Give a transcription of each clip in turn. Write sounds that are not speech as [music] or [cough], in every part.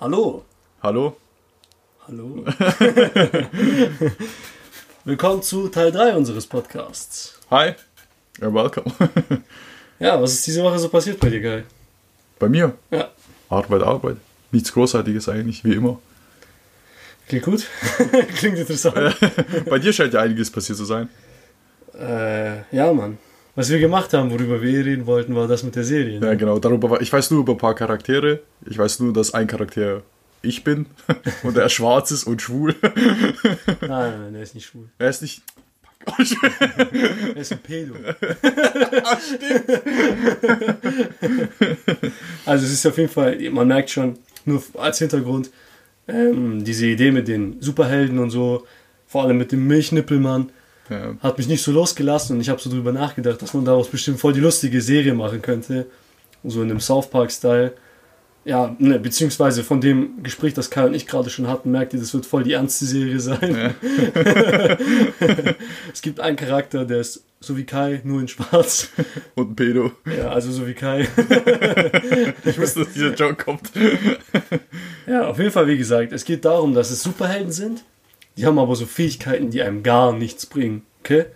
Hallo. Hallo? Hallo. [laughs] [laughs] Willkommen zu Teil 3 unseres Podcasts. Hi. You're welcome. [laughs] Ja, was ist diese Woche so passiert bei dir, Guy? Bei mir? Ja. Arbeit, Arbeit. Nichts Großartiges eigentlich, wie immer. Klingt gut? Klingt interessant. Bei dir scheint ja einiges passiert zu sein. äh, ja, Mann. Was wir gemacht haben, worüber wir reden wollten, war das mit der Serie. Ja, Ne? genau. Darüber, war- ich weiß nur über ein paar Charaktere. Ich weiß nur, dass ein Charakter ich bin [laughs] und er schwarz ist und schwul. Nein, nein, nein, der ist nicht schwul. Er ist nicht. Er ist ein Pedo. [laughs] also es ist auf jeden Fall, man merkt schon, nur als Hintergrund, ähm, diese Idee mit den Superhelden und so, vor allem mit dem Milchnippelmann, Ja. hat mich nicht so losgelassen und ich habe so drüber nachgedacht, dass man daraus bestimmt voll die lustige Serie machen könnte. So in dem South Park-Style. Ja, ne, beziehungsweise von dem Gespräch, das Kai und ich gerade schon hatten, merkt ihr, das wird voll die ernste Serie sein. [laughs] es gibt einen Charakter, der ist so wie Kai, nur in schwarz. Und ein Pedo. Ja, also so wie Kai. [laughs] Ich wusste, dass dieser Joke kommt. Ja, auf jeden Fall, wie gesagt, es geht darum, dass es Superhelden sind. Die haben aber so Fähigkeiten, die einem gar nichts bringen. Okay?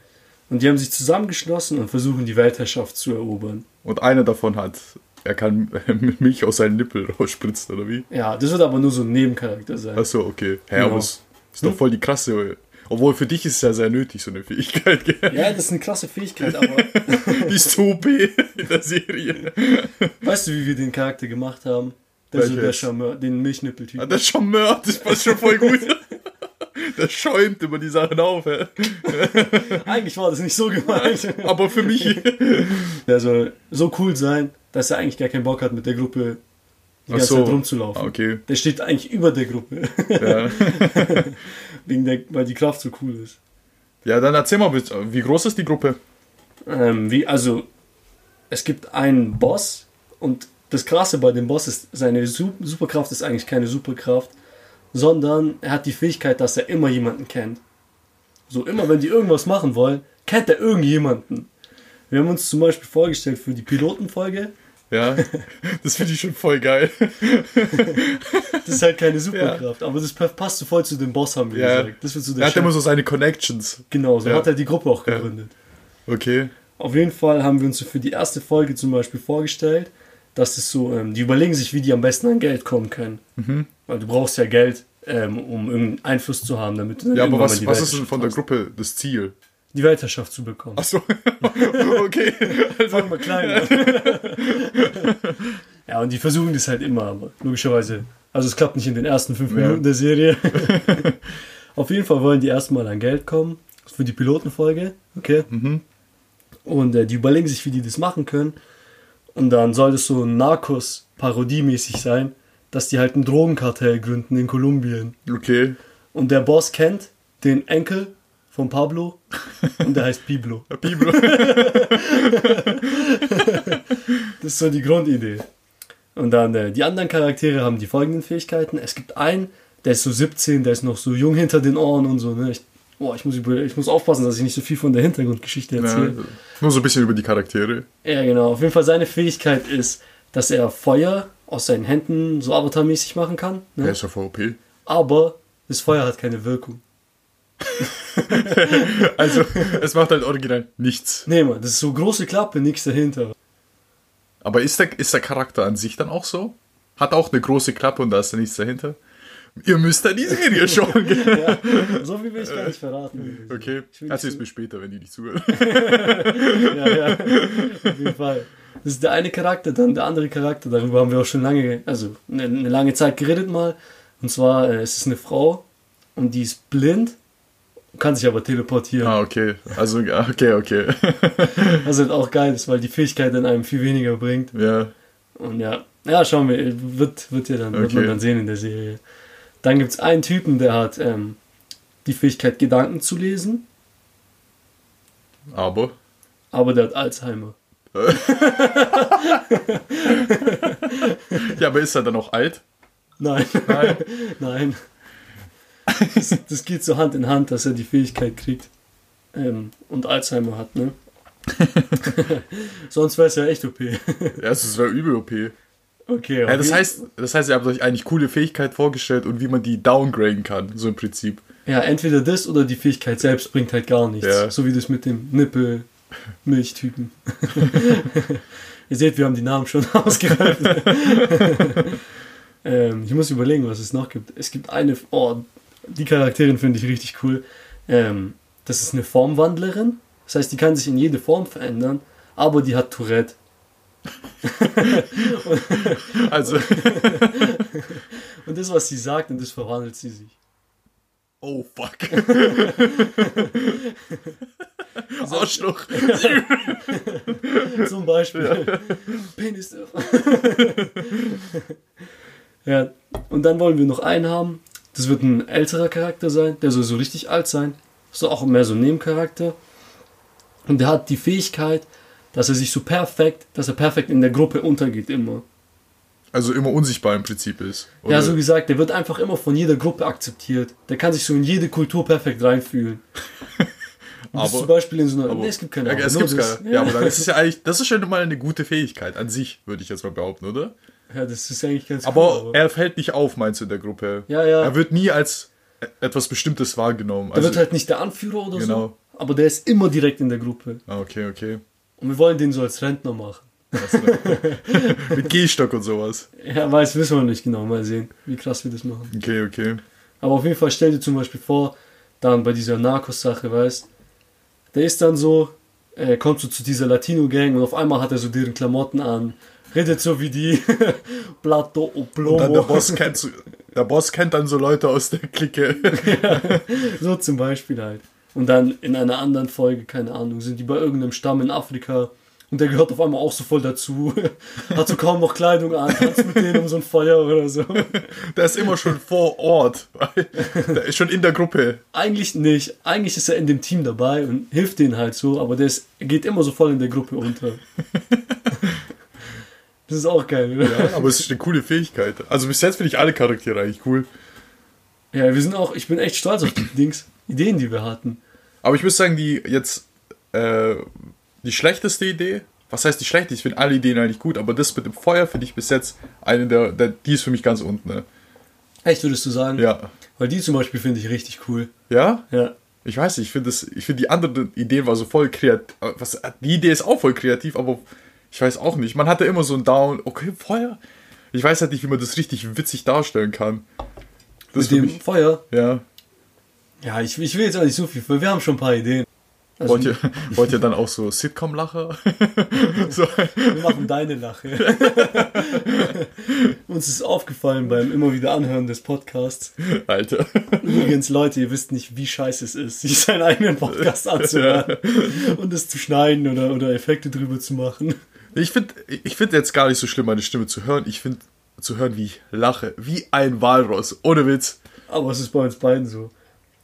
Und die haben sich zusammengeschlossen und versuchen, die Weltherrschaft zu erobern. Und einer davon hat. Er kann [laughs] Milch aus seinen Nippel rausspritzen, oder wie? Ja, das wird aber nur so ein Nebencharakter sein. Achso, okay. Hä, Genau. ist doch voll die krasse. Obwohl für dich ist es ja sehr nötig, so eine Fähigkeit. Gell? Ja, das ist eine klasse Fähigkeit, aber [laughs] Die ist B in der Serie. weißt du, wie wir den Charakter gemacht haben? Der, so der? Charmeur, den Milchnippeltyp. Ah, der Charmeur, das passt schon voll gut. [laughs] Der schäumt immer die Sachen auf, hä? Eigentlich war das nicht so gemeint. Aber für mich. Der soll so cool sein, dass er eigentlich gar keinen Bock hat, mit der Gruppe die ganze so. Zeit rumzulaufen. Ah, Okay. Der steht eigentlich über der Gruppe, Ja. [laughs] wegen der, weil die Kraft so cool ist. ja, dann erzähl mal, bitte, wie groß ist die Gruppe? Ähm, wie, also, es gibt einen Boss und das Krasse bei dem Boss ist, seine Su Superkraft ist eigentlich keine Superkraft, sondern er hat die Fähigkeit, dass er immer jemanden kennt. So, immer wenn die irgendwas machen wollen, kennt er irgendjemanden. Wir haben uns zum Beispiel vorgestellt für die Pilotenfolge, Ja, das finde ich schon voll geil. [laughs] das ist halt keine Superkraft, aber das passt so voll zu dem Boss, haben wir Ja. gesagt. Das wird so Er der hat immer Chef. so seine Connections. Genau, so Ja. hat er die Gruppe auch Ja. gegründet. Okay. Auf jeden Fall haben wir uns für die erste Folge zum Beispiel vorgestellt, dass es so, ähm, die überlegen sich, wie die am besten an Geld kommen können. Mhm. Weil du brauchst ja Geld, ähm, um irgendeinen Einfluss zu haben, damit du Ja, aber mal was, die was ist denn von der. Gruppe das Ziel? Die Weltherrschaft zu bekommen. Achso. [laughs] okay. Fangen wir klein an. ja, und die versuchen das halt immer, aber logischerweise. Also es klappt nicht in den ersten fünf Ja. Minuten der Serie. [laughs] Auf jeden Fall wollen die erstmal an Geld kommen. Für die Pilotenfolge. Okay. Mhm. Und äh, die überlegen sich, wie die das machen können. Und dann soll das so Narcos-Parodie-mäßig sein, dass die halt ein Drogenkartell gründen in Kolumbien. Okay. Und der Boss kennt den Enkel von Pablo und der heißt Piblo. [laughs] Bibel. [laughs] Das ist so die Grundidee. Und dann äh, die anderen Charaktere haben die folgenden Fähigkeiten. Es gibt einen, der ist so 17, der ist noch so jung hinter den Ohren und so. Ne? Ich, boah, ich, muss über, ich muss aufpassen, dass ich nicht so viel von der Hintergrundgeschichte Ja, erzähle. nur so ein bisschen über die Charaktere. Ja, genau. Auf jeden Fall seine Fähigkeit ist, dass er Feuer aus seinen Händen so avatarmäßig machen kann. Ne? ist ja VOP. Aber das Feuer hat keine Wirkung. [laughs] Also, es macht halt original nichts. Nee, Mann, das ist so große Klappe, nichts dahinter. Aber ist der, ist der Charakter an sich dann auch so? Hat auch eine große Klappe und da ist da nichts dahinter? Ihr müsst da die Serie schauen. Ja, so viel will ich gar nicht verraten. Okay, Ich will erzähl's nicht mir später, wenn die nicht zuhören. [laughs] Ja, ja, auf jeden Fall. Das ist der eine Charakter, dann der andere Charakter. Darüber haben wir auch schon lange, also eine, eine lange Zeit geredet mal. Und zwar, äh, es ist eine Frau und die ist blind, kann sich aber teleportieren. Ah, okay. Also, okay, okay. [laughs] Was halt auch geil ist, weil die Fähigkeit dann einem viel weniger bringt. ja, Und ja, ja, schauen wir, wird, wird, ja dann, wird man Okay. dann sehen in der Serie. Dann gibt es einen Typen, der hat ähm, die Fähigkeit, Gedanken zu lesen, aber. aber der hat Alzheimer. Ja, aber ist er dann auch alt? Nein. Nein. [laughs] Nein. Das, das geht so Hand in Hand, dass er die Fähigkeit kriegt ähm, und Alzheimer hat, ne? [laughs] Sonst wäre es ja echt OP. Ja, es wäre übel OP. Okay, Ja, das okay. heißt, das heißt, ihr habt euch eigentlich coole Fähigkeit vorgestellt und wie man die downgraden kann, so im Prinzip. Ja, entweder das oder die Fähigkeit selbst bringt halt gar nichts. Ja. So wie das mit dem Nippel-Milchtypen. [laughs] Ihr seht, wir haben die Namen schon [laughs] ausgereift. [laughs] ähm, ich muss überlegen, was es noch gibt. Es gibt eine, oh, die Charakterin finde ich richtig cool. Ähm, das ist eine Formwandlerin. Das heißt, die kann sich in jede Form verändern, aber die hat Tourette. [laughs] Also, [laughs] Und das, was sie sagt, und das verwandelt sie sich. oh fuck. [laughs] Arschloch. Zum Beispiel. Penis. ja, und dann wollen wir noch einen haben. Das wird ein älterer Charakter sein. Der soll so richtig alt sein. So auch mehr so ein Nebencharakter. Und der hat die Fähigkeit, dass er sich so perfekt, dass er perfekt in der Gruppe untergeht immer. Also immer unsichtbar im Prinzip ist. Ja, Oder- so gesagt, der wird einfach immer von jeder Gruppe akzeptiert. Der kann sich so in jede Kultur perfekt reinfühlen. [laughs] Aber- zum Beispiel in so einer. aber- nee, es gibt keine ja, Aber, es das. keine. Ja, aber dann ist es ja eigentlich, das ist schon mal eine gute Fähigkeit an sich, würde ich jetzt mal behaupten, oder? ja, das ist eigentlich ganz Aber cool. er fällt nicht auf, meinst du, in der Gruppe? Ja, ja. Er wird nie als e- etwas Bestimmtes wahrgenommen. Der Also, wird halt nicht der Anführer oder so, Genau. aber der ist immer direkt in der Gruppe. ah, okay, okay. Und wir wollen den so als Rentner machen. [laughs] Mit Gehstock und sowas. Ja, weiß, wissen wir nicht genau. Mal sehen, wie krass wir das machen. Okay, okay. Aber auf jeden Fall stell dir zum Beispiel vor, dann bei dieser Narcos-Sache, weißt der ist dann so, er kommt so zu dieser Latino-Gang und auf einmal hat er so deren Klamotten an, redet so wie die [laughs] Plato o Plomo. Dann der Boss kennt der Boss kennt dann so Leute aus der Clique. [laughs] So zum Beispiel halt. Und dann in einer anderen Folge, keine Ahnung, sind die bei irgendeinem Stamm in Afrika und der gehört auf einmal auch so voll dazu. [laughs] Hat so kaum noch Kleidung an, tanzt mit denen um so ein Feuer oder so. [laughs] Der ist immer schon vor Ort. Der ist schon in der Gruppe. Eigentlich nicht. Eigentlich ist er in dem Team dabei und hilft denen halt so, aber der ist, geht immer so voll in der Gruppe unter. [laughs] Das ist auch geil, oder? Ja, aber es ist eine coole Fähigkeit. Also bis jetzt finde ich alle Charaktere eigentlich cool. Ja, wir sind auch, ich bin echt stolz auf die Dings, Ideen, die wir hatten. Aber ich muss sagen, die jetzt äh, die schlechteste Idee, was heißt die schlechte? Ich finde alle Ideen eigentlich gut, aber das mit dem Feuer finde ich bis jetzt eine der, der, die ist für mich ganz unten. Ne? Echt, würdest du sagen? Ja. Weil die zum Beispiel finde ich richtig cool. Ja? Ja. Ich weiß nicht, ich finde das, ich finde die andere Idee war so voll kreativ. Was, die Idee ist auch voll kreativ, aber ich weiß auch nicht. Man hatte immer so ein Down, okay, Feuer. Ich weiß halt nicht, wie man das richtig witzig darstellen kann. Das Mit dem mich, Feuer. ja. Ja, ich, ich will jetzt auch nicht so viel, weil wir haben schon ein paar Ideen. Also, Wollt ihr, [laughs] wollt ihr dann auch so Sitcom-Lacher? [laughs] so, wir machen deine Lache. [laughs] Uns ist aufgefallen beim immer wieder Anhören des Podcasts. Alter. Übrigens, Leute, ihr wisst nicht, wie scheiße es ist, sich seinen eigenen Podcast anzuhören und es zu schneiden oder, oder Effekte drüber zu machen. Ich finde ich find jetzt gar nicht so schlimm, meine Stimme zu hören. Ich finde zu hören, wie ich lache. Wie ein Walross. Ohne Witz. Aber es ist bei uns beiden so.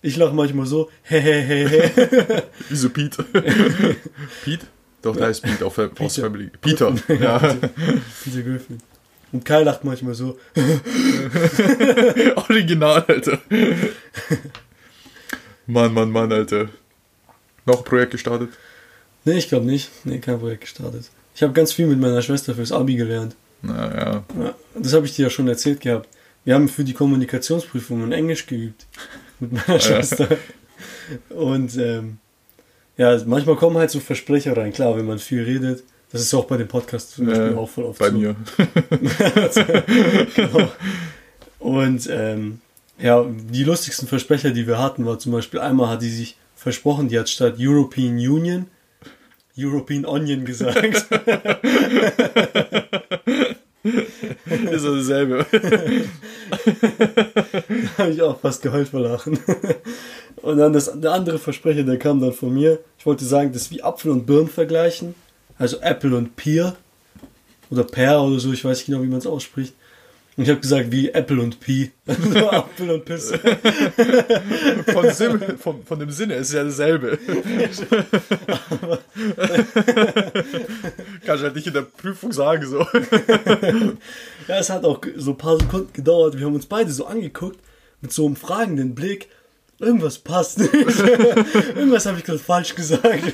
Ich lache manchmal so. [laughs] Wie so Pete. [laughs] Pete? Doch, da ist Pete auf, aus Peter. Family. Peter. [laughs] Ja. Peter Griffin. Und Kai lacht manchmal so. Original, Alter. Mann, Mann, Mann, Alter. Noch ein Projekt gestartet? Nee, ich glaube nicht. Nee, kein Projekt gestartet. Ich habe ganz viel mit meiner Schwester fürs Abi gelernt. Naja. Ja, das habe ich dir ja schon erzählt gehabt. Wir haben für die Kommunikationsprüfungen Englisch geübt. Mit meiner [laughs] Schwester. Und ähm, ja, manchmal kommen halt so Versprecher rein. Klar, wenn man viel redet. Das ist auch bei dem Podcast zum Beispiel Äh, auch voll oft bei so. mir. [laughs] genau. Und ähm, ja, die lustigsten Versprecher, die wir hatten, war zum Beispiel einmal hat die sich versprochen, die hat statt European Union European Onion gesagt. [laughs] [laughs] ist ja dasselbe. [laughs] da habe ich auch fast geheult vor Lachen. [laughs] Und dann das, der andere Versprecher, der kam dann von mir. Ich wollte sagen, das ist wie Apfel und Birnen vergleichen. Also Apple und Pear. Oder Pear oder so, ich weiß nicht genau, wie man es ausspricht. Und ich habe gesagt, wie Apple und Pi. [laughs] Also Apfel und Pisse. Von, Sim, von, von dem Sinne ist es ja dasselbe. [laughs] Kannst du halt nicht in der Prüfung sagen, so. [laughs] Ja, es hat auch so ein paar Sekunden gedauert. Wir haben uns beide so angeguckt, mit so einem fragenden Blick. Irgendwas passt nicht. Irgendwas habe ich gerade falsch gesagt.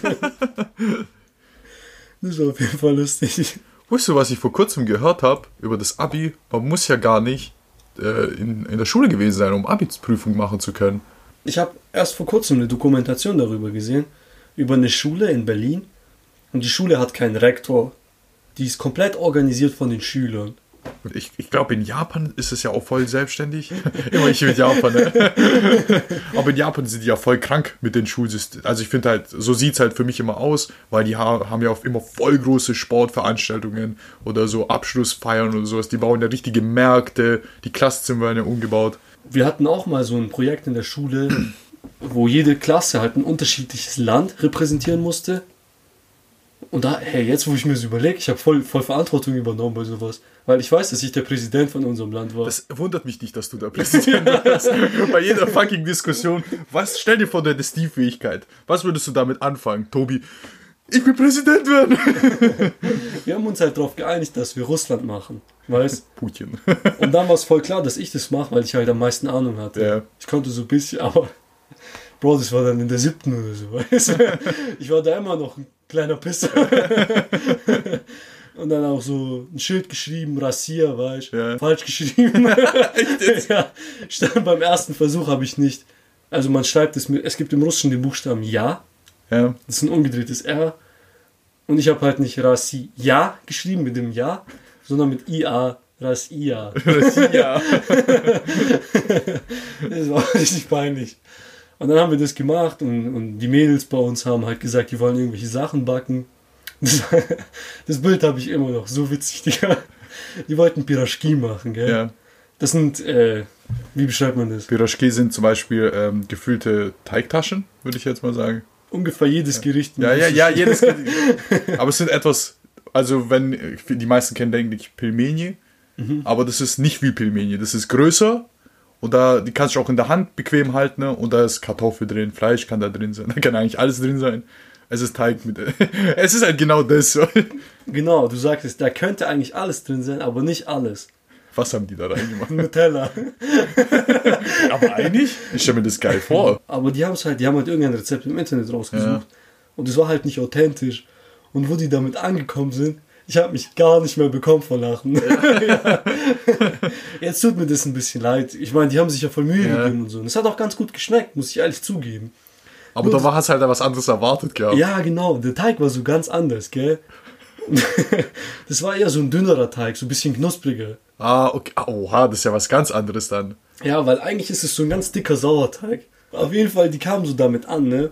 Das war auf jeden Fall lustig. Weißt du, was ich vor kurzem gehört habe über das Abi? Man muss ja gar nicht äh, in, in der Schule gewesen sein, um Abi-Prüfung machen zu können. Ich habe erst vor kurzem eine Dokumentation darüber gesehen, über eine Schule in Berlin. Und die Schule hat keinen Rektor. Die ist komplett organisiert von den Schülern. Ich, ich glaube, in Japan ist es ja auch voll selbstständig. [laughs] Immer ich mit Japan, ne? [laughs] Aber in Japan sind die ja voll krank mit den Schulsystemen. Also ich finde halt, so sieht es halt für mich immer aus, weil die ha haben ja auch immer voll große Sportveranstaltungen oder so Abschlussfeiern oder sowas. Die bauen ja richtige Märkte, die Klassenzimmer werden ja umgebaut. Wir hatten auch mal so ein Projekt in der Schule, wo jede Klasse halt ein unterschiedliches Land repräsentieren musste. Und da, hey, jetzt wo ich mir das überlege, ich habe voll, voll Verantwortung übernommen bei sowas. Weil ich weiß, dass ich der Präsident von unserem Land war. Das wundert mich nicht, dass du da Präsident warst. [laughs] Bei jeder fucking Diskussion. Was, stell dir vor, du hättest die Fähigkeit. Was würdest du damit anfangen, Tobi? Ich will Präsident werden. [laughs] Wir haben uns halt darauf geeinigt, dass wir Russland machen. Weißt Putin. Und dann war es voll klar, dass ich das mache, weil ich halt am meisten Ahnung hatte. Ja. Ich konnte so ein bisschen, [laughs] aber Bro, das war dann in der siebten oder so, weißt du? Ich war da immer noch ein kleiner Pisser. [laughs] Und dann auch so ein Schild geschrieben, Rassier, weißt du? Ja. Falsch geschrieben. [laughs] ja, stand beim ersten Versuch habe ich nicht. Also man schreibt es mit, es gibt im Russischen den Buchstaben Ja, Ja. das ist ein umgedrehtes R. Und ich habe halt nicht Rassi Ja geschrieben mit dem Ja, sondern mit IA, Rassia. ja. Das war richtig peinlich. Und dann haben wir das gemacht und, und die Mädels bei uns haben halt gesagt, die wollen irgendwelche Sachen backen. Das, [laughs] das Bild habe ich immer noch, so witzig, Digga. Die wollten Piraschki machen, gell? ja. Das sind, äh, wie beschreibt man das? Piraschki sind zum Beispiel ähm, gefüllte Teigtaschen, würde ich jetzt mal sagen. Ungefähr jedes Gericht. Ja, ja, ja, jedes. aber es sind etwas, also wenn, die meisten kennen, denke ich, Pilmeni. Aber das ist nicht wie Pilmeni. Das ist größer und da, die kannst du auch in der Hand bequem halten ne? und da ist Kartoffel drin, Fleisch kann da drin sein, [laughs] da kann eigentlich alles drin sein. Es ist Teig mit. [laughs] es ist halt genau das. [laughs] Genau, du sagtest, da könnte eigentlich alles drin sein, aber nicht alles. Was haben die da reingemacht? Nutella. Aber eigentlich, ich stelle mir das geil vor. Aber die haben es halt, die haben halt irgendein Rezept im Internet rausgesucht. Ja. Und es war halt nicht authentisch. Und wo die damit angekommen sind, ich habe mich gar nicht mehr bekommen vor Lachen. Ja. [laughs] Jetzt tut mir das ein bisschen leid. Ich meine, die haben sich ja voll Mühe Ja. gegeben und so. Und es hat auch ganz gut geschmeckt, muss ich ehrlich zugeben. Aber da war es halt was anderes erwartet gehabt. Ja, genau. Der Teig war so ganz anders, gell? [laughs] Das war eher so ein dünnerer Teig, so ein bisschen knuspriger. Ah, okay. Ah, Oha, das ist ja was ganz anderes dann. Ja, weil eigentlich ist es so ein ganz dicker Sauerteig. Auf jeden Fall, die kamen so damit an, ne?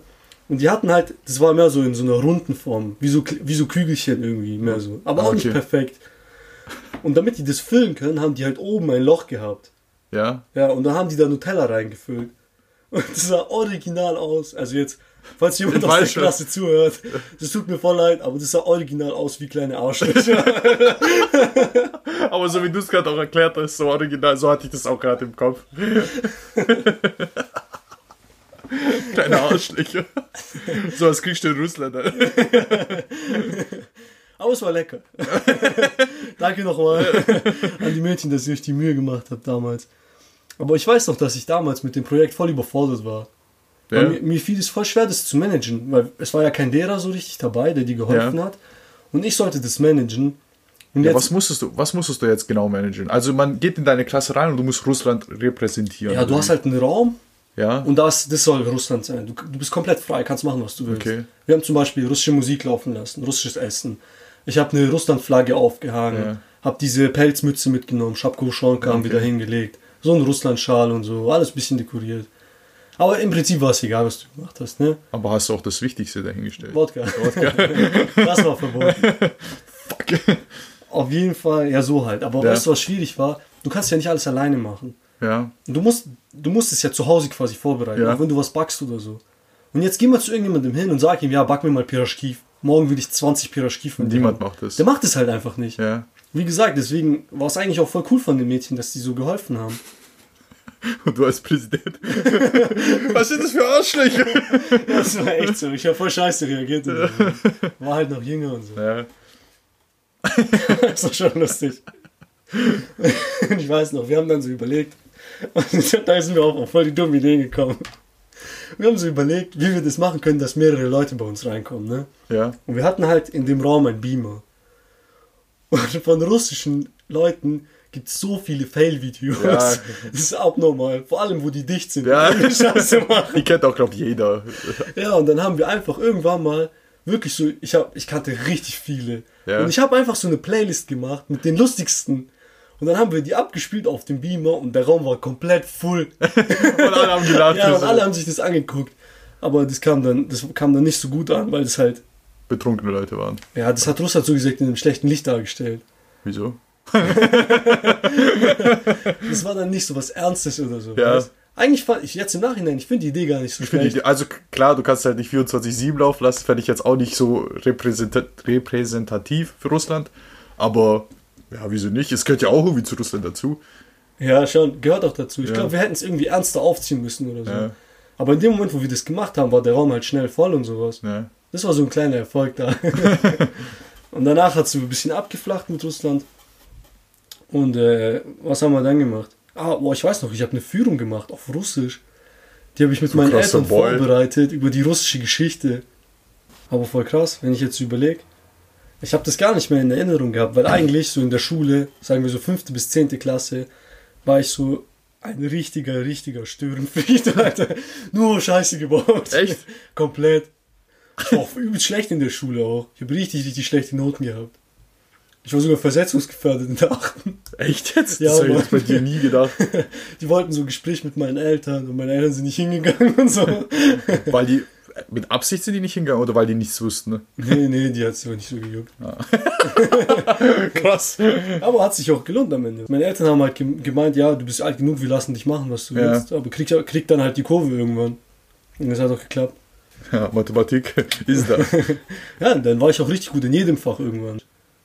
Und die hatten halt, das war mehr so in so einer runden Form, wie so, wie so Kügelchen irgendwie, mehr so. Aber Ah, auch nicht okay. perfekt. Und damit die das füllen können, haben die halt oben ein Loch gehabt. Ja. Ja, und da haben die da Nutella reingefüllt. Und das sah original aus. Also jetzt, falls jemand Ich aus der schon. Klasse zuhört, das tut mir voll leid, aber das sah original aus wie kleine Arschlöcher. [laughs] Aber so wie du es gerade auch erklärt hast, so original, so hatte ich das auch gerade im Kopf. [laughs] Kleine Arschlöcher. So was kriegst du in Russland. [laughs] Aber es war lecker. [laughs] Danke nochmal an die Mädchen, dass ihr euch die Mühe gemacht habt damals. Aber ich weiß noch, dass ich damals mit dem Projekt voll überfordert war. Ja. Mir, mir fiel es voll schwer, das zu managen, weil es war ja kein Lehrer so richtig dabei, der dir geholfen Ja. hat. Und ich sollte das managen. Und Ja, jetzt, was musstest du, was musstest du jetzt genau managen? Also man geht in deine Klasse rein und du musst Russland repräsentieren. ja, du hast halt einen Raum ja. und das, das soll Russland sein. Du, du bist komplett frei, kannst machen, was du willst. Okay. Wir haben zum Beispiel russische Musik laufen lassen, russisches Essen. Ich habe eine Russland-Flagge aufgehangen, Ja. habe diese Pelzmütze mitgenommen, Schapko-Schonka haben Okay. wieder hingelegt, so ein Russland-Schal und so, alles ein bisschen dekoriert. Aber im Prinzip war es egal, was du gemacht hast, ne? Aber hast du auch das Wichtigste dahingestellt? Wodka. [laughs] das war verboten. Fuck. Auf jeden Fall, ja so halt. Aber Ja. weißt du, was schwierig war? Du kannst ja nicht alles alleine machen. Ja. Du musst, du musst es ja zu Hause quasi vorbereiten, Ja. auch wenn du was backst oder so. Und jetzt geh mal zu irgendjemandem hin und sag ihm, ja, back mir mal Piraschki. Morgen will ich 20 Piraschki von. Niemand macht das. Der macht es halt einfach nicht. Ja. Wie gesagt, deswegen war es eigentlich auch voll cool von den Mädchen, dass die so geholfen haben. [laughs] Und du als Präsident. [laughs] was sind das für Arschlöcher? [laughs] Das war echt so. Ich habe voll scheiße reagiert. So. War halt noch jünger und so. Ja. Das war schon lustig. Ich weiß noch, wir haben dann so überlegt. Und [laughs] da sind wir auch auf voll die dumme Idee gekommen. Wir haben so überlegt, wie wir das machen können, dass mehrere Leute bei uns reinkommen. Ne? Ja. Und wir hatten halt in dem Raum einen Beamer. Und von russischen Leuten gibt es so viele Fail-Videos. Ja. Das ist abnormal. Vor allem, wo die dicht sind. Ja. Die [laughs] Scheiße machen. Die kennt auch, glaube jeder. Ja, und dann haben wir einfach irgendwann mal wirklich so, ich hab, ich kannte richtig viele. Ja. Und ich habe einfach so eine Playlist gemacht mit den lustigsten. Und dann haben wir die abgespielt auf dem Beamer und der Raum war komplett voll. [laughs] Und alle haben gelacht. ja, und alle haben sich das angeguckt. Aber das kam dann, das kam dann nicht so gut an, weil das halt, Betrunkene Leute waren. ja, das hat Russland so gesagt in einem schlechten Licht dargestellt. Wieso? [laughs] Das war dann nicht so was Ernstes oder so. Ja. weißt? Eigentlich fand ich jetzt im Nachhinein, ich finde die Idee gar nicht so schlecht. die- also klar, du kannst halt nicht 24-7 laufen lassen, fände ich jetzt auch nicht so repräsenta repräsentativ für Russland. Aber ja, wieso nicht? Es gehört ja auch irgendwie zu Russland dazu. Ja, schon, gehört auch dazu. Ich Ja. glaube, wir hätten es irgendwie ernster aufziehen müssen oder so. Ja. Aber in dem Moment, wo wir das gemacht haben, war der Raum halt schnell voll und sowas. Ne? Das war so ein kleiner Erfolg da. [laughs] und danach hat es so ein bisschen abgeflacht mit Russland. Und äh, was haben wir dann gemacht? Ah, boah, ich weiß noch, ich habe eine Führung gemacht auf Russisch. Die habe ich mit Du meinen Eltern Boy. vorbereitet über die russische Geschichte. Aber voll krass, wenn ich jetzt überlege. Ich habe das gar nicht mehr in Erinnerung gehabt, weil eigentlich so in der Schule, sagen wir so fünfte bis zehnte Klasse, war ich so ein richtiger, richtiger Störenfried, [laughs] Alter. Nur Scheiße gebaut. Echt? [laughs] Komplett. Ich war auch übelst schlecht in der Schule auch. Ich habe richtig, richtig schlechte Noten gehabt. Ich war sogar versetzungsgefährdet in der achten. Echt jetzt? Ja, das hätte ich jetzt bei dir nie gedacht. [laughs] Die wollten so ein Gespräch mit meinen Eltern und meine Eltern sind nicht hingegangen und so. weil die, mit Absicht sind die nicht hingegangen oder weil die nichts wussten? Ne? Nee, nee, die hat es aber nicht so gejuckt. [laughs] Krass. Aber hat sich auch gelohnt am Ende. Meine Eltern haben halt gem- gemeint, ja, du bist alt genug, wir lassen dich machen, was du Ja. willst. Aber krieg, krieg dann halt die Kurve irgendwann. Und das hat auch geklappt. Ja, Mathematik [laughs] ist da. [laughs] Ja, dann war ich auch richtig gut in jedem Fach irgendwann.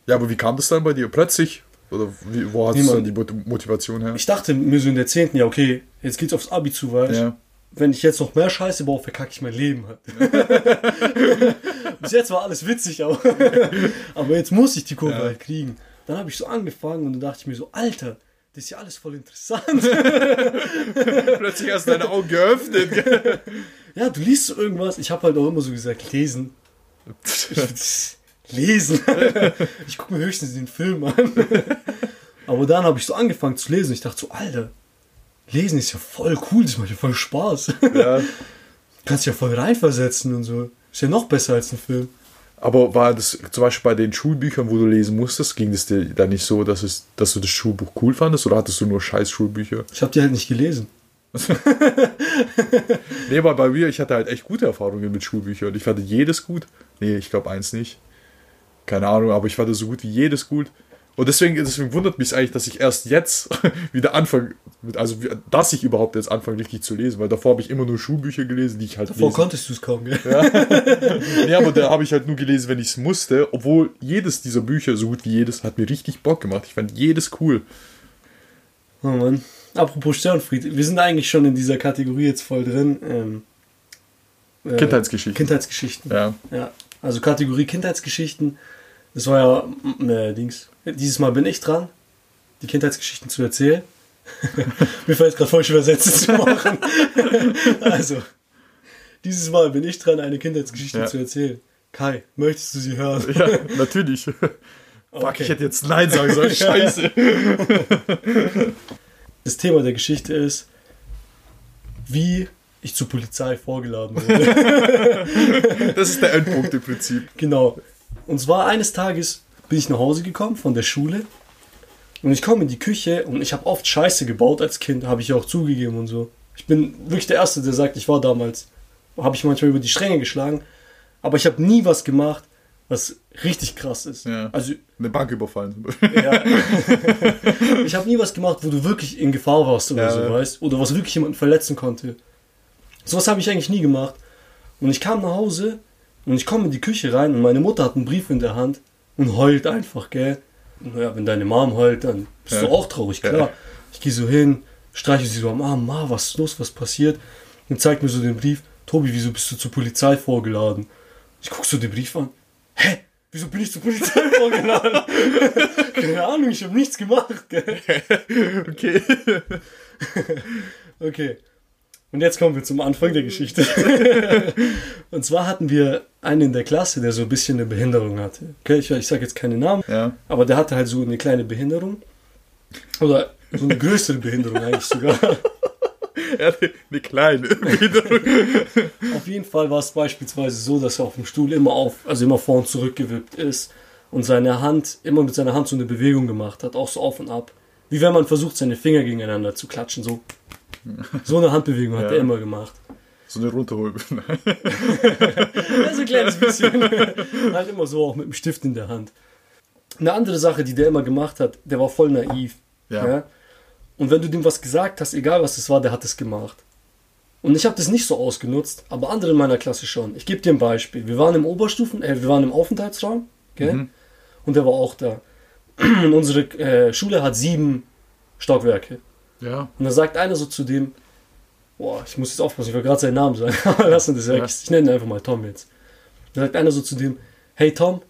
Ja, aber wie kam das dann bei dir? Plötzlich? Oder wie, wo hattest du dann die Mot- Motivation her? Ich dachte mir so in der 10. ja, okay, jetzt geht's aufs Abi zu, weißt Ja. Wenn ich jetzt noch mehr Scheiße baue, verkacke ich mein Leben halt. [laughs] Bis jetzt war alles witzig, aber, [laughs] aber jetzt muss ich die Kurve Ja. halt kriegen. Dann habe ich so angefangen und dann dachte ich mir so, Alter, das ist ja alles voll interessant. [laughs] Plötzlich hast du deine Augen geöffnet. ja, du liest so irgendwas. Ich habe halt auch immer so gesagt, lesen. lesen. ich gucke mir höchstens den Film an. Aber dann habe ich so angefangen zu lesen. Ich dachte so, Alter, lesen ist ja voll cool, das macht ja voll Spaß. ja. [laughs] Kannst dich ja voll reinversetzen und so. Ist ja noch besser als ein Film. Aber war das zum Beispiel bei den Schulbüchern, wo du lesen musstest, ging es dir da nicht so, dass, es, dass du das Schulbuch cool fandest oder hattest du nur scheiß Schulbücher? Ich habe die halt nicht gelesen. [laughs] Nee, aber bei mir, ich hatte halt echt gute Erfahrungen mit Schulbüchern. Ich fand jedes gut. Nee, ich glaube eins nicht. Keine Ahnung, aber ich fand so gut wie jedes gut. Und deswegen, deswegen wundert mich eigentlich, dass ich erst jetzt [laughs] wieder anfange, also dass ich überhaupt jetzt anfange, richtig zu lesen, weil davor habe ich immer nur Schulbücher gelesen, die ich halt Davor lesen. konntest du es kaum, gell? Ja, [laughs] aber da habe ich halt nur gelesen, wenn ich es musste, obwohl jedes dieser Bücher, so gut wie jedes, hat mir richtig Bock gemacht. Ich fand jedes cool. Oh Mann. Apropos Störenfried, wir sind eigentlich schon in dieser Kategorie jetzt voll drin. Ähm, äh, Kindheitsgeschichten. Kindheitsgeschichten. Ja. Ja, also Kategorie Kindheitsgeschichten. Das war ja äh, Dings. Dieses Mal bin ich dran, die Kindheitsgeschichten zu erzählen. [laughs] Mir fällt gerade voll schwer, Sätze zu machen. [laughs] also, dieses Mal bin ich dran, eine Kindheitsgeschichte Ja. zu erzählen. Kai, möchtest du sie hören? Ja, natürlich. [laughs] Fuck, Okay. ich hätte jetzt Nein sagen sollen. Scheiße. Das Thema der Geschichte ist, wie ich zur Polizei vorgeladen wurde. Das ist der Endpunkt im Prinzip. Genau. Und zwar eines Tages bin ich nach Hause gekommen von der Schule und ich komme in die Küche und ich habe oft Scheiße gebaut als Kind, habe ich ja auch zugegeben und so. Ich bin wirklich der Erste, der sagt, ich war damals, habe ich manchmal über die Stränge geschlagen, aber ich habe nie was gemacht, was richtig krass ist. Ja. Also Eine Bank überfallen. zum Beispiel. ja. [laughs] ich habe nie was gemacht, wo du wirklich in Gefahr warst oder Ja, so, weißt? Oder was wirklich jemanden verletzen konnte. Sowas habe ich eigentlich nie gemacht. Und ich kam nach Hause und ich komme in die Küche rein und meine Mutter hat einen Brief in der Hand und heult einfach, gell? Naja, wenn deine Mom heult, dann bist Ja. du auch traurig, klar. Ja. Ich gehe so hin, streiche sie so am Arm, Ma, was ist los, was passiert? Und zeigt mir so den Brief, Tobi, wieso bist du zur Polizei vorgeladen? Ich guck so den Brief an, hä? Wieso bin ich zur Polizei [laughs] vorgeladen? [laughs] Keine Ahnung, ich habe nichts gemacht, gell? [laughs] Okay. Okay. Und jetzt kommen wir zum Anfang der Geschichte. [laughs] und zwar hatten wir einen in der Klasse, der so ein bisschen eine Behinderung hatte. Okay, ich, ich sage jetzt keine Namen, Ja. aber der hatte halt so eine kleine Behinderung. Oder so eine größere [laughs] Behinderung eigentlich sogar. [laughs] Er hatte eine kleine Behinderung. Auf jeden Fall war es beispielsweise so, dass er auf dem Stuhl immer auf, also immer vor und zurück gewippt ist und seine Hand, immer mit seiner Hand so eine Bewegung gemacht hat, auch so auf und ab. Wie wenn man versucht, seine Finger gegeneinander zu klatschen, so. [laughs] So eine Handbewegung hat Ja. er immer gemacht. So eine runterholen. [laughs] Also ein kleines bisschen. [laughs] halt immer so auch mit dem Stift in der Hand. Eine andere Sache, die der immer gemacht hat, der war voll naiv. Ja. Und wenn du dem was gesagt hast, egal was es war, der hat es gemacht. Und ich habe das nicht so ausgenutzt, aber andere in meiner Klasse schon. Ich gebe dir ein Beispiel. Wir waren im Oberstufen, äh, wir waren im Aufenthaltsraum, gell? Mhm. Und der war auch da. [clears throat] Und unsere äh, Schule hat sieben Stockwerke. Ja. Und da sagt einer so zu dem, boah, ich muss jetzt aufpassen, ich will gerade seinen Namen sagen, [laughs] aber lass uns das weg. Ja. Ich nenne ihn einfach mal Tom jetzt. Da sagt einer so zu dem, hey Tom,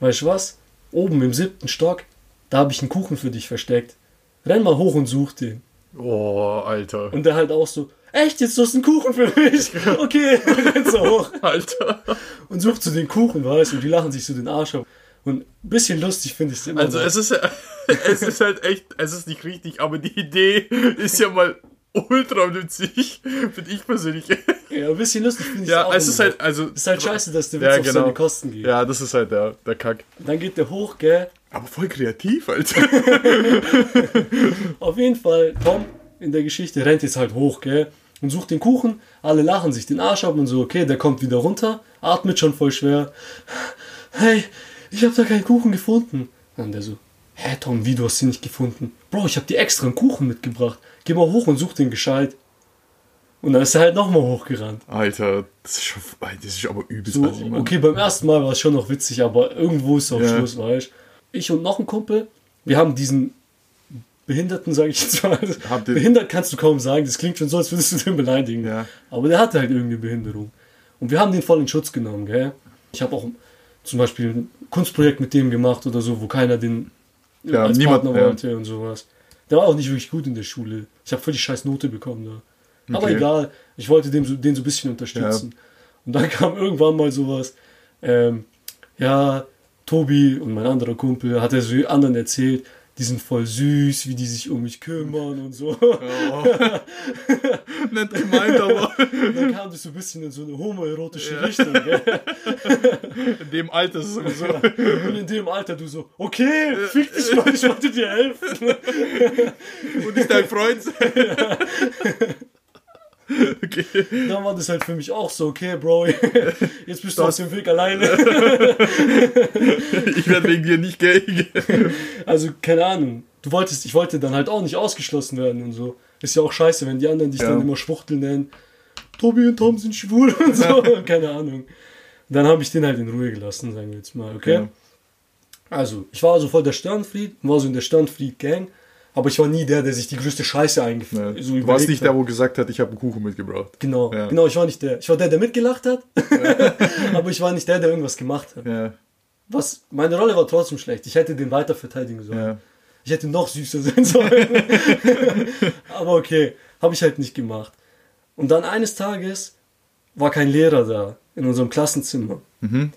weißt du was? Oben im siebten Stock, da habe ich einen Kuchen für dich versteckt. Renn mal hoch und such den. Oh, Alter. Und der halt auch so, echt, jetzt du hast einen Kuchen für mich? [laughs] Okay, [laughs] rennt so hoch Alter. und sucht so den Kuchen, weißt du, und die lachen sich so den Arsch ab. Und ein bisschen lustig finde ich es immer. Also so. es ist ja- [laughs] es ist halt echt, es ist nicht richtig, aber die Idee ist ja mal ultra witzig, finde ich persönlich. ja, ein bisschen lustig finde ich Ja, auch es ist halt, also. Es ist halt scheiße, dass der Witz Ja, auf genau. seine Kosten geht. Ja, das ist halt der, der Kack. Dann geht der hoch, gell? Aber voll kreativ, Alter. [laughs] Auf jeden Fall, Tom in der Geschichte rennt jetzt halt hoch, gell? Und sucht den Kuchen. Alle lachen sich den Arsch ab und so, okay, der kommt wieder runter, atmet schon voll schwer. Hey, ich habe da keinen Kuchen gefunden. Dann der so, hä Tom, wie, du hast ihn nicht gefunden? Bro, ich habe dir extra einen Kuchen mitgebracht. Geh mal hoch und such den gescheit. Und dann ist er halt nochmal hochgerannt. Alter, das ist schon, das ist aber übelst So, okay, beim ersten Mal war es schon noch witzig, aber irgendwo ist auch Ja. Schluss, weißt Ich und noch ein Kumpel, wir haben diesen Behinderten, sage ich jetzt mal. Behindert kannst du kaum sagen, das klingt schon so, als würdest du den beleidigen. Ja. Aber der hatte halt irgendeine Behinderung. Und wir haben den voll in Schutz genommen, gell? Ich habe auch zum Beispiel ein Kunstprojekt mit dem gemacht oder so, wo keiner den Ja, als niemand- Partner ja. wollte und sowas. Der war auch nicht wirklich gut in der Schule. Ich habe voll die scheiß Note bekommen da. Aber Okay. egal, ich wollte den so, den so ein bisschen unterstützen. Und dann [laughs] kam irgendwann mal sowas, ähm, ja, Tobi und mein anderer Kumpel hat er so anderen erzählt, die sind voll süß, wie die sich um mich kümmern und so. Oh. [laughs] Nicht gemeint, aber Und dann kam das so ein bisschen in so eine homoerotische Richtung. Gell? in dem Alter ist es sowieso. Und in dem Alter du so, okay, fick dich mal, ich wollte dir helfen. Und ich dein Freund sein. [laughs] [laughs] Okay. Dann war das halt für mich auch so, okay, Bro, [laughs] jetzt bist du auf Das- dem Weg alleine. [laughs] Ich werde wegen dir nicht gay. Also, keine Ahnung. Du wolltest, ich wollte dann halt auch nicht ausgeschlossen werden und so. Ist ja auch scheiße, wenn die anderen dich Ja. dann immer Schwuchtel nennen. Tobi und Tom sind schwul und so. keine Ahnung. Dann habe ich den halt in Ruhe gelassen, sagen wir jetzt mal, okay? Ja. Also, ich war also voll der Sternfried, war so in der Sternfried-Gang, aber ich war nie der, der sich die größte Scheiße Ja. eingeführt so du warst nicht hat. der, wo gesagt hat, ich habe einen Kuchen mitgebracht. Genau, Ja. genau, ich war nicht der. Ich war der, der mitgelacht hat, [laughs] aber ich war nicht der, der irgendwas gemacht hat. Ja, Was, meine Rolle war trotzdem schlecht. Ich hätte den weiter verteidigen sollen. ja. Ich hätte noch süßer sein sollen. [laughs] Aber okay, habe ich halt nicht gemacht. Und dann eines Tages war kein Lehrer da in unserem Klassenzimmer. Mhm.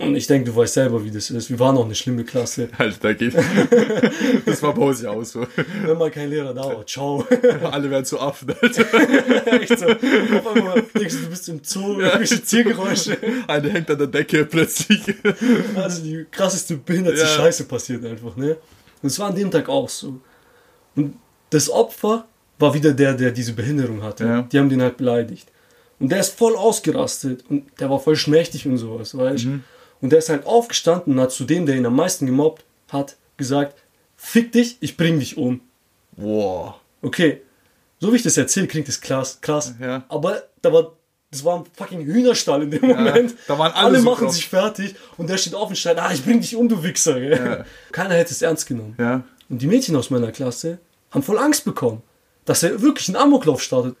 Und ich denke, du weißt selber, wie das ist. Wir waren auch eine schlimme Klasse. [laughs] Alter, geht. [laughs] Das war bei uns ja auch so. Wenn mal kein Lehrer da war, ciao. [laughs] Alle werden zu Affen, Alter. Echt so. Auf einmal denkst du, du bist im Zoo, irgendwelche Tiergeräusche. Einer hängt an der Decke plötzlich. Also die krasseste behinderte Ja. Scheiße passiert einfach, ne? Und es war an dem Tag auch so. Und das Opfer war wieder der, der diese Behinderung hatte. Ja. Die haben den halt beleidigt. Und der ist voll ausgerastet und der war voll schmächtig und sowas, weißt Mhm. Und der ist halt aufgestanden und hat zu dem, der ihn am meisten gemobbt hat, gesagt, fick dich, ich bring dich um. Boah. Okay, so wie ich das erzähle, klingt das krass, krass. Ja. Aber da war, das war ein fucking Hühnerstall in dem Moment. da waren alle alle so machen drauf. sich fertig und der steht auf und schreit, ah, ich bring dich um, du Wichser. Ja. [laughs] Keiner hätte es ernst genommen. Ja. Und die Mädchen aus meiner Klasse haben voll Angst bekommen, dass er wirklich einen Amoklauf startet.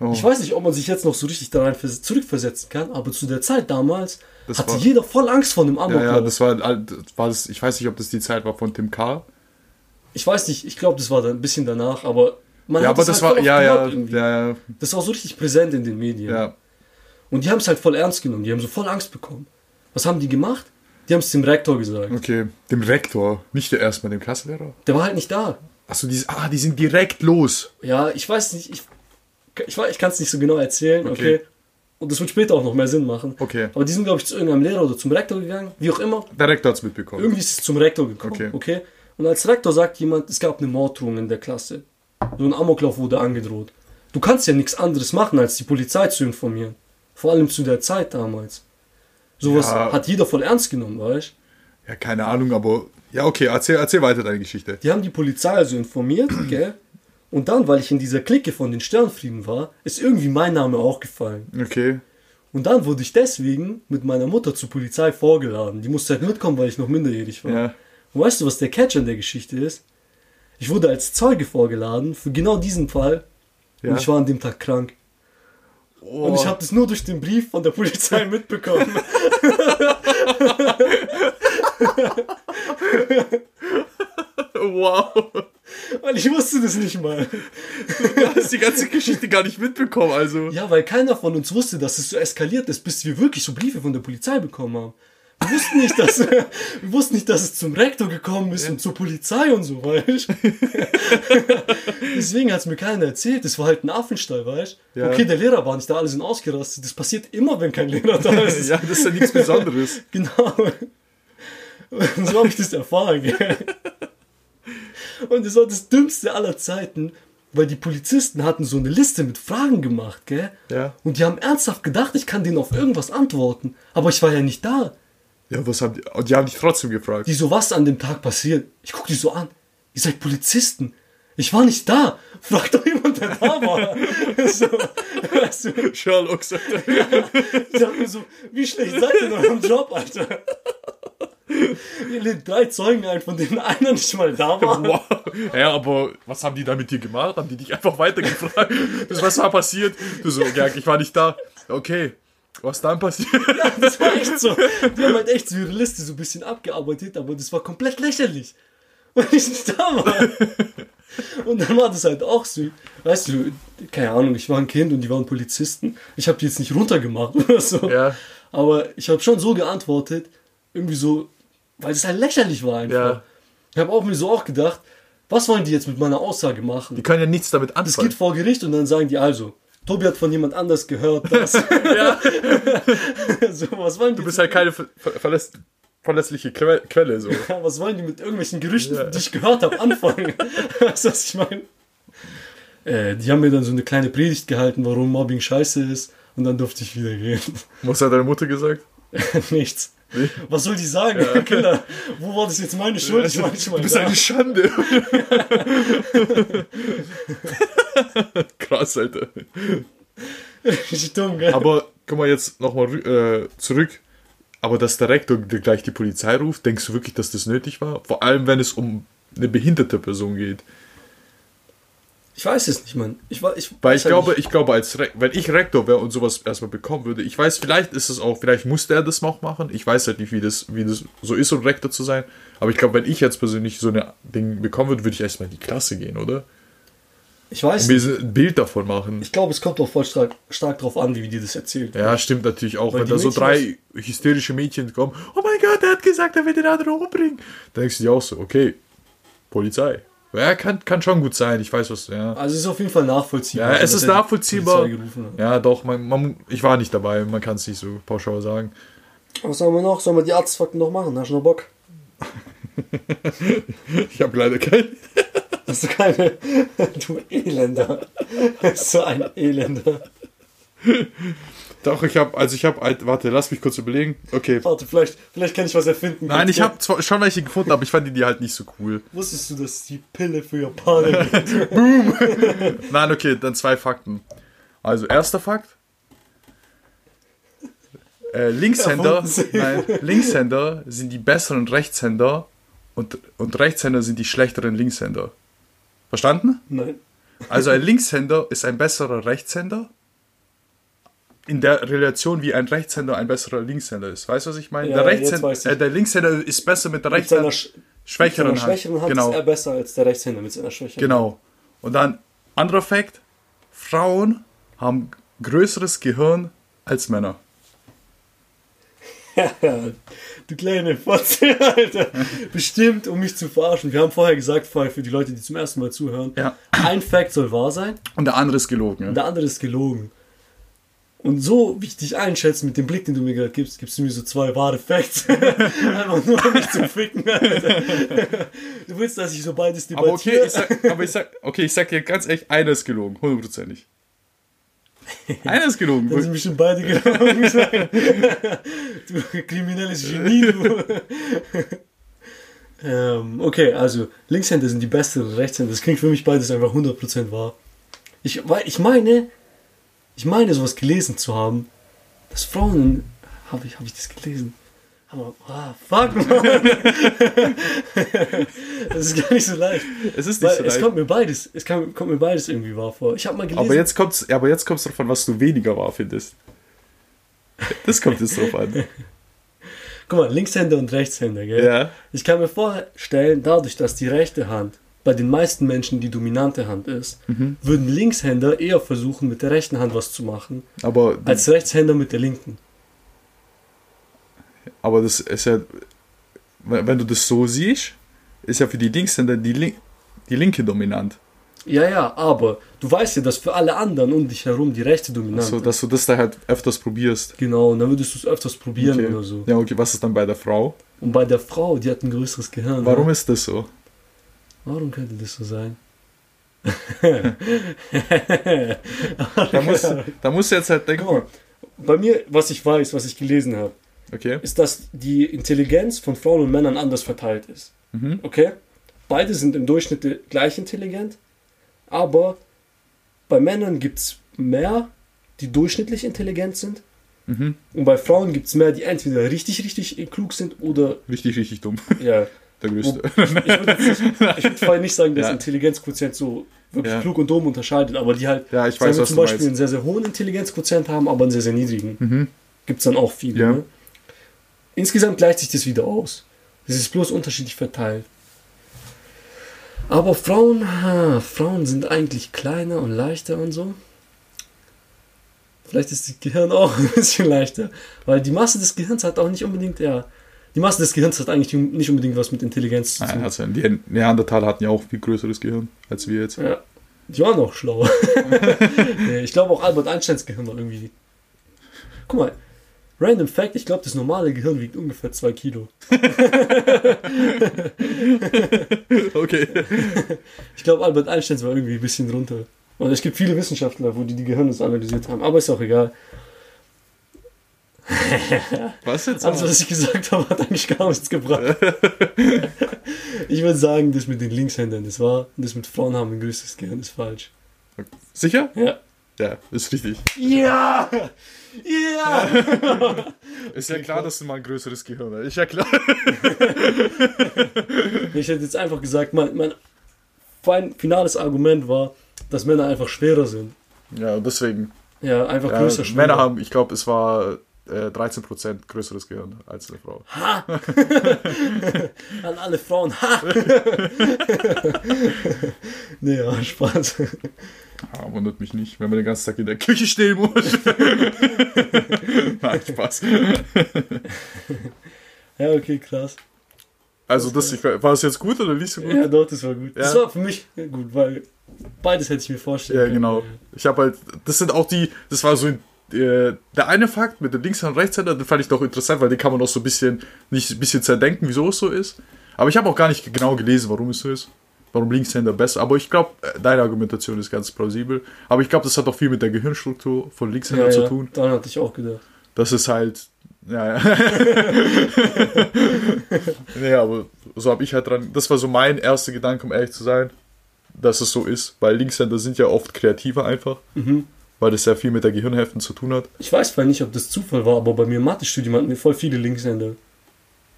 Oh. Ich weiß nicht, ob man sich jetzt noch so richtig daran vers- zurückversetzen kann, aber zu der Zeit damals Das hatte war- jeder voll Angst vor einem Ja, Amoklauf. ja, das war, das war das, ich weiß nicht, ob das die Zeit war von Tim K. ich weiß nicht, ich glaube, das war da ein bisschen danach, aber man Ja, hat aber es das halt war, ja, ja, ja, ja, Das war so richtig präsent in den Medien. ja. Und die haben es halt voll ernst genommen. Die haben so voll Angst bekommen. Was haben die gemacht? Die haben es dem Rektor gesagt. Okay, dem Rektor, nicht der erstmal dem Klassenlehrer. Der war halt nicht da. Achso, die, ah, die sind direkt los. Ja, ich weiß nicht, ich, ich, ich kann es nicht so genau erzählen, Okay. okay. Und das wird später auch noch mehr Sinn machen. Okay. Aber die sind, glaube ich, zu irgendeinem Lehrer oder zum Rektor gegangen, wie auch immer. Der Rektor hat's mitbekommen. Irgendwie ist es zum Rektor gekommen, Okay. okay. Und als Rektor sagt jemand, es gab eine Morddrohung in der Klasse. So ein Amoklauf wurde angedroht. Du kannst ja nichts anderes machen, als die Polizei zu informieren. Vor allem zu der Zeit damals. Sowas Ja. hat jeder voll ernst genommen, weißt du? Ja, keine Ahnung, aber. Ja, okay, erzähl, erzähl weiter deine Geschichte. Die haben die Polizei also informiert, gell? Und dann, weil ich in dieser Clique von den Sternfrieden war, ist irgendwie mein Name auch gefallen. Okay. Und dann wurde ich deswegen mit meiner Mutter zur Polizei vorgeladen. Die musste halt mitkommen, weil ich noch minderjährig war. Ja. Und weißt du, was der Catch an der Geschichte ist? Ich wurde als Zeuge vorgeladen für genau diesen Fall. Ja. Und ich war an dem Tag krank. Oh. Und ich habe das nur durch den Brief von der Polizei [laughs] mitbekommen. Wow. Weil ich wusste das nicht mal. Du hast die ganze Geschichte gar nicht mitbekommen, also. Ja, weil keiner von uns wusste, dass es so eskaliert ist, bis wir wirklich so Briefe von der Polizei bekommen haben. Wir wussten nicht, dass, [laughs] wir wussten nicht, dass es zum Rektor gekommen ist und zur Polizei und so, weißt [laughs] Deswegen hat es mir keiner erzählt. Das war halt ein Affenstall, weißt Ja. Okay, der Lehrer war nicht da, alle sind ausgerastet. Das passiert immer, wenn kein Lehrer da [laughs] ist. Ja, das ist ja nichts Besonderes. Genau. Und so habe ich das erfahren, gell? Und das war das Dümmste aller Zeiten, weil die Polizisten hatten so eine Liste mit Fragen gemacht, gell? Ja. Und die haben ernsthaft gedacht, ich kann denen auf irgendwas antworten. Aber ich war ja nicht da. Ja, was haben die. Und die haben dich trotzdem gefragt. Die so, was an dem Tag passiert? Ich guck die so an. Ihr seid Polizisten. Ich war nicht da. Frag doch jemand, der da war. [laughs] so, weißt du, Sherlock sagt ich dachte mir so, wie schlecht seid ihr in eurem Job, Alter? [laughs] Ihr lädt drei Zeugen ein, von denen einer nicht mal da war. Wow. Ja, aber was haben die da mit dir gemacht? Haben die dich einfach weitergefragt? [laughs] Das, was war passiert? Du so, ja, ich war nicht da. Okay. Was dann passiert? [laughs] Das war echt so. Die haben halt echt so ihre Liste so ein bisschen abgearbeitet, aber das war komplett lächerlich. Weil ich nicht da war. Und dann war das halt auch so. Weißt du, keine Ahnung, ich war ein Kind und die waren Polizisten. Ich habe die jetzt nicht runtergemacht oder so. Ja. Aber ich habe schon so geantwortet, irgendwie so, weil es halt lächerlich war einfach. Ja. Ich habe auch mir so auch gedacht, was wollen die jetzt mit meiner Aussage machen? Die können ja nichts damit Das anfangen. geht vor Gericht und dann sagen die also, Tobi hat von jemand anders gehört, dass. [laughs] ja. [laughs] so, was wollen die Du bist halt keine ver ver verläss verlässliche Que Quelle, so. Ja, was wollen die mit irgendwelchen Gerüchten, Ja. die ich gehört habe, anfangen? [laughs] weißt du, was ich meine? Äh, die haben mir dann so eine kleine Predigt gehalten, warum Mobbing scheiße ist. Und dann durfte ich wieder gehen. Was hat deine Mutter gesagt? Nichts. Was soll die sagen? [laughs] Kinder, wo war das jetzt meine Schuld? Ich war nicht mal Du bist eine Schande. [laughs] Krass, Alter. Richtig dumm, gell? Aber guck mal jetzt nochmal äh, zurück. Aber dass der Rektor gleich die Polizei ruft, denkst du wirklich, dass das nötig war? Vor allem, wenn es um eine behinderte Person geht. Ich weiß es nicht, Mann. Ich, ich Weil ich halt glaube, nicht. ich glaube, als Re wenn ich Rektor wäre und sowas erstmal bekommen würde, ich weiß, vielleicht ist es auch, vielleicht musste er das noch machen. Ich weiß halt nicht, wie das, wie das so ist, um Rektor zu sein. Aber ich glaube, wenn ich jetzt persönlich so ein Ding bekommen würde, würde ich erstmal in die Klasse gehen, oder? ich weiß Und mir ein Bild davon machen. Ich glaube, es kommt auch voll stark, stark drauf an, wie die das erzählt. Ja, stimmt natürlich auch. Weil wenn da so drei hysterische Mädchen kommen, oh mein Gott, er hat gesagt, er will den anderen umbringen. Dann denkst du dir auch so, okay, Polizei. Ja, kann, kann schon gut sein, ich weiß was, ja. Also es ist auf jeden Fall nachvollziehbar. Ja, es ist nachvollziehbar. Ja, doch, man, man, ich war nicht dabei, man kann es nicht so pauschal sagen. Was haben wir noch? Sollen wir die Arztfakten noch machen? Hast du noch Bock? [laughs] Ich habe leider keinen. Hast du keine? [laughs] Du Elender. [laughs] so ein Elender. Doch, ich habe, also ich habe, warte, lass mich kurz überlegen. Okay. Warte, vielleicht, vielleicht kann ich was erfinden. Nein, ich habe zwar schon welche gefunden, aber ich fand die, die halt nicht so cool. Wusstest du, dass die Pille für Japaner gibt? [laughs] [laughs] Nein, okay, dann zwei Fakten. Also, erster Fakt. Äh, Linkshänder, nein, Linkshänder sind die besseren Rechtshänder und, und Rechtshänder sind die schlechteren Linkshänder. Verstanden? Nein. Also ein Linkshänder ist ein besserer Rechtshänder in der Relation, wie ein Rechtshänder ein besserer Linkshänder ist. Weißt du, was ich meine? Ja, der, Rechtshänder, äh, der Linkshänder ist besser mit der Rechtshänder, sch- mit schwächeren schwächeren Hand Genau. ist er besser als der Rechtshänder mit seiner schwächeren Genau. Und dann Anderer Fakt: Frauen haben größeres Gehirn als Männer. [laughs] du kleine Fotze, Alter. Bestimmt, um mich zu verarschen. Wir haben vorher gesagt, vorher für die Leute, die zum ersten Mal zuhören, Ja. ein Fact soll wahr sein Und der andere ist gelogen. und Ja? der andere ist gelogen. Und so, wie ich dich einschätze, mit dem Blick, den du mir gerade gibst, gibst du mir so zwei wahre Facts. [laughs] Einfach nur, um mich zu ficken, Alter. [laughs] Du willst, dass ich so beides Aber okay, debattiere? ich sag, aber ich sag, okay, ich sag dir ganz echt, einer ist gelogen, hundertprozentig. [laughs] Einer ist gelogen. Dann sind bestimmt beide gelogen du kriminelles Genie, du. ähm, okay, also Linkshänder sind die besseren Rechtshänder. Das klingt für mich beides einfach 100% wahr. Ich, weil ich meine, ich meine sowas gelesen zu haben, dass Frauen, habe ich, hab ich das gelesen? Aber, ah, fuck, [laughs] man. das ist gar nicht so leicht. Es ist nicht Weil so es leicht. kommt mir beides, es kam, kommt mir beides irgendwie wahr vor. Ich habe mal gelesen. Aber jetzt kommt's, aber jetzt kommt's drauf an, was du weniger wahr findest. Das kommt jetzt drauf an. Guck mal, Linkshänder und Rechtshänder, gell? Ja. Ich kann mir vorstellen, dadurch, dass die rechte Hand bei den meisten Menschen die dominante Hand ist, Mhm. würden Linkshänder eher versuchen, mit der rechten Hand was zu machen, Aber, als Rechtshänder mit der linken. aber das ist ja, wenn du das so siehst, ist ja für die Linkshänder die, Lin die linke dominant. Ja, ja, aber du weißt ja, dass für alle anderen um dich herum die rechte dominant So, ist. dass du das da halt öfters probierst. Genau, und dann würdest du es öfters probieren Okay. oder so. Ja, okay, was ist dann bei der Frau? Und bei der Frau, die hat ein größeres Gehirn. Warum ja. ist das so? Warum könnte das so sein? [laughs] Da musst, da musst du jetzt halt denken, mal, bei mir, was ich weiß, was ich gelesen habe, okay, ist, dass die Intelligenz von Frauen und Männern anders verteilt ist. Mhm. Okay? Beide sind im Durchschnitt gleich intelligent, aber bei Männern gibt es mehr, die durchschnittlich intelligent sind. Mhm. Und bei Frauen gibt es mehr, die entweder richtig, richtig klug sind oder, richtig, richtig dumm. ja. Der größte. Ich würde [laughs] würd vorher nicht sagen, dass Ja. Intelligenzquotient so wirklich Ja. klug und dumm unterscheidet, aber die halt Ja, ich weiß, wir was zum Beispiel meinst. einen sehr, sehr hohen Intelligenzquotient haben, aber einen sehr, sehr niedrigen. Mhm. Gibt es dann auch viele. Ja. Ne? Insgesamt gleicht sich das wieder aus. Es ist bloß unterschiedlich verteilt. Aber Frauen, ha, Frauen sind eigentlich kleiner und leichter und so. Vielleicht ist das Gehirn auch [laughs] ein bisschen leichter. Weil die Masse des Gehirns hat auch nicht unbedingt, ja. Die Masse des Gehirns hat eigentlich nicht unbedingt was mit Intelligenz zu tun. Nein, also die Neandertaler hatten ja auch viel größeres Gehirn als wir jetzt. Ja, die waren auch schlauer. [laughs] ich glaube auch Albert Einsteins Gehirn war irgendwie. Guck mal, random Fact: ich glaube, das normale Gehirn wiegt ungefähr 2 Kilo. [laughs] Okay. Ich glaube, Albert Einsteins war irgendwie ein bisschen drunter. Und es gibt viele Wissenschaftler, wo die die Gehirne analysiert haben, aber ist auch egal. [laughs] Was jetzt? Alles, was ich gesagt habe, hat eigentlich gar nichts gebracht. [laughs] ich würde sagen, das mit den Linkshändern wahr, und das mit Frauen haben ein größtes Gehirn ist falsch. Sicher? Ja. Ja, ist richtig. Ja! [laughs] Ja! Ist ja klar, dass du mal ein größeres Gehirn hast. Ist ja klar. Ich hätte jetzt einfach gesagt, mein, mein finales Argument war, dass Männer einfach schwerer sind. Ja, deswegen. Ja, einfach Ja, größer, schwerer. Männer haben, ich glaube, es war äh, 13% größeres Gehirn als eine Frau. Ha! [laughs] An alle Frauen. Ha! [laughs] nee, ja, Spaß. Ah, wundert mich nicht, wenn man den ganzen Tag in der Küche stehen muss. [laughs] Nein, Spaß. Ja, okay, krass. Also, das, ich, war es jetzt gut oder nicht so gut? Ja, doch, das war gut. Das Ja. war für mich gut, weil beides hätte ich mir vorstellen Ja, können. genau. Ich habe halt, das sind auch die, das war so äh, der eine Fakt mit dem Linkshänder und Rechtshänder, den fand ich doch interessant, weil den kann man auch so ein bisschen, nicht ein bisschen zerdenken, wieso es so ist. Aber ich habe auch gar nicht genau gelesen, warum es so ist. Warum Linkshänder besser. Aber ich glaube, deine Argumentation ist ganz plausibel. Aber ich glaube, das hat auch viel mit der Gehirnstruktur von Linkshänder Ja, zu ja, tun. daran hatte ich auch gedacht. Das ist halt, ja, ja. [laughs] nee, aber so habe ich halt dran, das war so mein erster Gedanke, um ehrlich zu sein, dass es so ist. Weil Linkshänder sind ja oft kreativer einfach. Mhm. Weil das sehr viel mit der Gehirnhälfte zu tun hat. Ich weiß zwar nicht, ob das Zufall war, aber bei mir im Mathe-Studium hatten wir voll viele Linkshänder.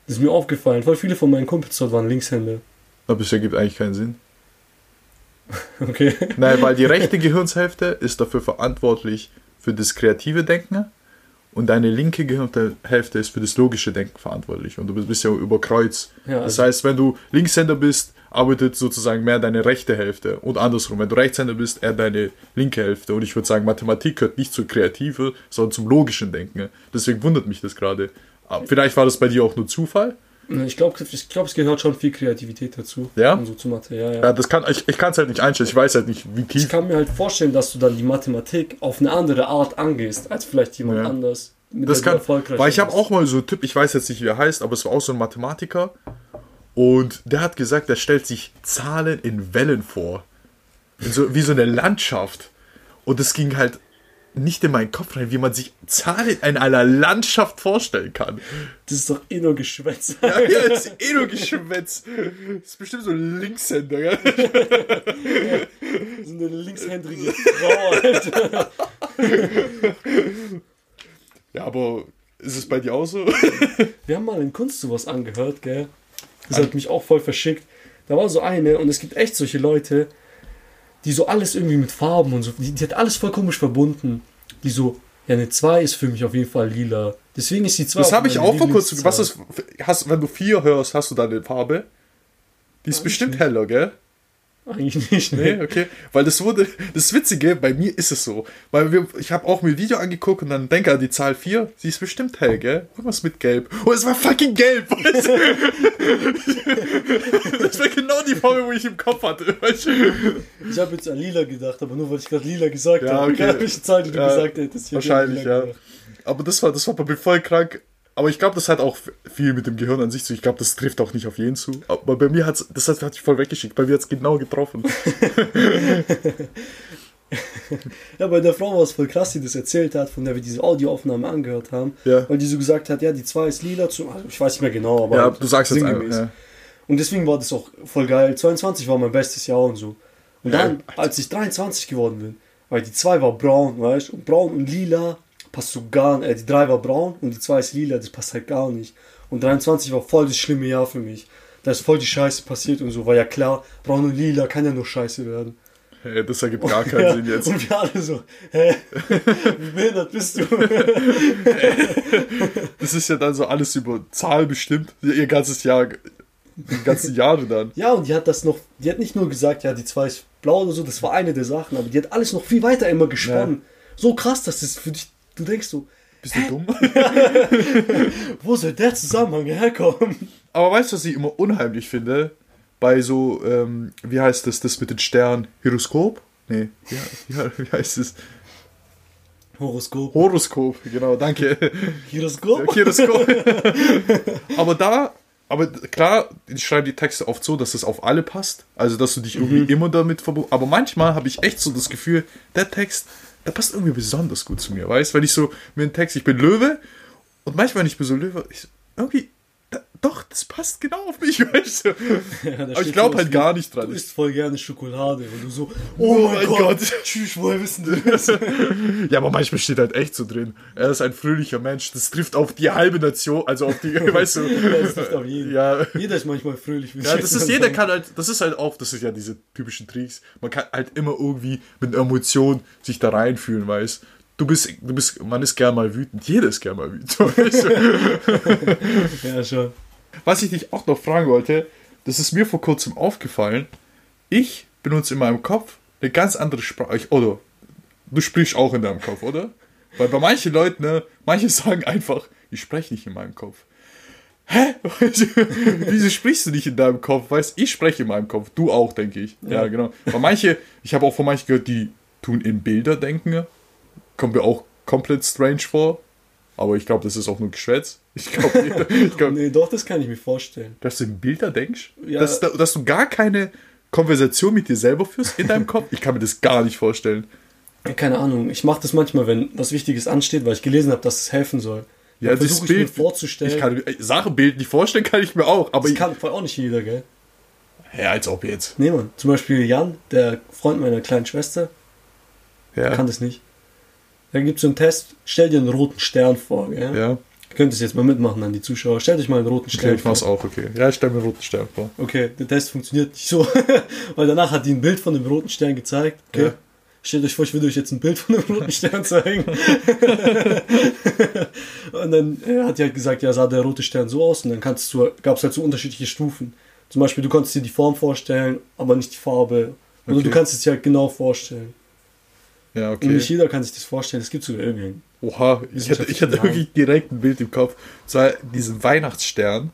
Das ist mir aufgefallen. Voll viele von meinen Kumpels dort waren Linkshänder. Aber das ergibt eigentlich keinen Sinn. [laughs] Okay. Nein, weil die rechte Gehirnshälfte ist dafür verantwortlich für das kreative Denken und deine linke Gehirnhälfte ist für das logische Denken verantwortlich und du bist ja über Kreuz. Ja, Das also, heißt, wenn du Linkshänder bist, arbeitet sozusagen mehr deine rechte Hälfte und andersrum. Wenn du Rechtshänder bist, eher deine linke Hälfte. Und ich würde sagen, Mathematik gehört nicht zur Kreative, sondern zum logischen Denken. Deswegen wundert mich das gerade. Vielleicht war das bei dir auch nur Zufall. Ich glaube, ich glaub, es gehört schon viel Kreativität dazu. Ja? Und so zu Mathe, ja, ja. Ja, das kann, ich, ich kann es halt nicht einstellen. Ich weiß halt nicht, wie Ich tief. kann mir halt vorstellen, dass du dann die Mathematik auf eine andere Art angehst, als vielleicht jemand Ja. anders. Mit Das kann, weil ich habe auch mal so einen Typ, ich weiß jetzt nicht, wie er heißt, aber es war auch so ein Mathematiker. Und der hat gesagt, der stellt sich Zahlen in Wellen vor. So, wie so eine Landschaft. Und es ging halt nicht in meinen Kopf rein, wie man sich Zahlen in einer Landschaft vorstellen kann. Das ist doch eh nur Geschwätz. Ja, ja das ist eh nur Geschwätz. Das ist bestimmt so ein Linkshänder, gell? so eine linkshändige Frau, Alter. Ja, aber ist es bei dir auch so? Wir haben mal in Kunst sowas angehört, gell? Das hat mich auch voll verschickt. Da war so eine und es gibt echt solche Leute, die so alles irgendwie mit Farben und so, die, die hat alles voll komisch verbunden. Die so, ja, eine 2 ist für mich auf jeden Fall lila. Deswegen ist die 2 Das habe ich auch vor kurzem. Was ist, hast, wenn du vier hörst, hast du da eine Farbe? Die ist bestimmt heller, gell? Eigentlich nicht, Nee, ne? okay. Weil das wurde, das Witzige, bei mir ist es so. Weil wir, ich habe auch mir ein Video angeguckt und dann denke an die Zahl 4. Sie ist bestimmt hell, gell? Irgendwas mit gelb. Oh, es war fucking gelb, weißt du? [laughs] Das war genau die Farbe, wo ich im Kopf hatte, weißt du? Ich habe jetzt an lila gedacht, aber nur weil ich gerade lila gesagt Ja, habe. okay. [laughs] Welche Zahl die du Ja, gesagt hättest. ich hätte Wahrscheinlich, ja. gedacht. Aber das war, das war bei mir voll krank. Aber ich glaube, das hat auch viel mit dem Gehirn an sich zu. Ich glaube, das trifft auch nicht auf jeden zu. Aber bei mir hat's, das hat, hat sich voll weggeschickt. Bei mir hat's genau getroffen. [laughs] Ja, bei der Frau war es voll krass, die das erzählt hat, von der wir diese Audioaufnahme angehört haben. Ja. Weil die so gesagt hat, ja, die 2 ist lila, zu, also ich weiß nicht mehr genau, aber Ja, du sagst jetzt einfach. sinngemäß. Ja. Und deswegen war das auch voll geil. 22 war mein bestes Jahr und so. Und Ja, dann, als ich 23 geworden bin, weil die 2 war braun, weißt du, und braun und lila passt so gar nicht. Äh, die 3 war braun und die 2 ist lila, das passt halt gar nicht. Und 23 war voll das schlimme Jahr für mich. Da ist voll die Scheiße passiert und so. War ja klar, braun und lila kann ja nur Scheiße werden. Hey, das ergibt [laughs] gar keinen Ja, Sinn jetzt. Und wir alle so, hä? [laughs] Wie behindert bist du? [laughs] Das ist ja dann so alles über Zahl bestimmt. Ihr ganzes Jahr, die ganzen Jahre dann. Ja, und die hat das noch, die hat nicht nur gesagt, ja, die 2 ist blau oder so, das war eine der Sachen, aber die hat alles noch viel weiter immer gesponnen. So krass, dass das für dich, du denkst so, Bist du dumm? [laughs] wo soll der Zusammenhang herkommen? Aber weißt du, was ich immer unheimlich finde? Bei so, ähm, wie heißt das, das mit den Sternen? Horoskop? Nee, ja, [laughs] ja, wie heißt es? Horoskop. Horoskop, genau, danke. Horoskop? Horoskop. [laughs] aber da, aber klar, ich schreibe die Texte oft so, dass das auf alle passt. Also, dass du dich irgendwie immer damit verbunden. Aber manchmal habe ich echt so das Gefühl, der Text, der passt irgendwie besonders gut zu mir, weißt? Weil ich so mir einen Text, ich bin Löwe und manchmal, wenn ich bin so Löwe, ich irgendwie, doch, das passt genau auf mich, [laughs] weißt du? [laughs] Ja, Aber ich glaube halt gar nicht Du dran. isst voll gerne Schokolade und du so, Oh oh, mein Gott, Gott. tschüss, woher wissen die [laughs] das? Ja, aber manchmal steht halt echt so drin. Er ist ein fröhlicher Mensch. Das trifft auf die halbe Nation, also auf die, weißt du. Das trifft auf jeden. Ja. Jeder ist manchmal fröhlich. wie Ja, das ist, jeder kann halt, das ist halt auch, das ist ja diese typischen Tricks. Man kann halt immer irgendwie mit einer Emotion sich da reinfühlen, weißt du. bist, du bist, man ist gern mal wütend. Jeder ist gern mal wütend. Weißt du? Ja, schon. Was ich dich auch noch fragen wollte, das ist mir vor kurzem aufgefallen. Ich benutze in meinem Kopf eine ganz andere Sprache. Ich- Oder du sprichst auch in deinem Kopf, oder? Weil bei manchen Leuten, ne, manche [laughs] sagen einfach, ich spreche nicht in meinem Kopf. Hä? [laughs] Wieso sprichst du nicht in deinem Kopf? Weißt ich spreche in meinem Kopf. Du auch, denke ich. Ja, Ja. genau. Bei manche, ich habe auch von manchen gehört, die tun in Bilder denken. Kommt mir auch komplett strange vor. Aber ich glaube, das ist auch nur Geschwätz. Ich glaube, [laughs] ich glaub, Nee, doch, das kann ich mir vorstellen. dass du in Bilder denkst? Ja. Dass, dass du gar keine Konversation mit dir selber führst in deinem Kopf? Ich kann mir das gar nicht vorstellen. Keine Ahnung, ich mache das manchmal, wenn was Wichtiges ansteht, weil ich gelesen habe, dass es helfen soll. Ja, Dann das versuche ich mir Bild- vorzustellen. Ich kann äh, Sachen nicht vorstellen, kann ich mir auch. Aber das ich, kann voll auch nicht jeder, gell? ja, als ob jetzt. Nee, Mann. Zum Beispiel Jan, der Freund meiner kleinen Schwester, Ja. kann das nicht. Da gibt es so einen Test, stell dir einen roten Stern vor, gell? ja. Ihr könnt es jetzt mal mitmachen an die Zuschauer. Stellt euch mal einen roten Okay, Stern ich mach's auch, okay. Ja, ich stelle mir einen roten Stern vor. Okay, der Test funktioniert nicht so, [laughs] weil danach hat die ein Bild von dem roten Stern gezeigt. Okay. Ja. Stellt euch vor, ich würde euch jetzt ein Bild von dem roten Stern zeigen. [laughs] und dann äh, hat die halt gesagt, ja, sah der rote Stern so aus und dann kannst du, gab es halt so unterschiedliche Stufen. Zum Beispiel, du konntest dir die Form vorstellen, aber nicht die Farbe. Oder Okay. du kannst es dir halt genau vorstellen. Ja, Und nicht okay. jeder kann sich das vorstellen. Es gibt sogar irgendwen. Oha, ich hatte, ich hatte wirklich direkt ein Bild im Kopf. Zwar diesen Weihnachtsstern.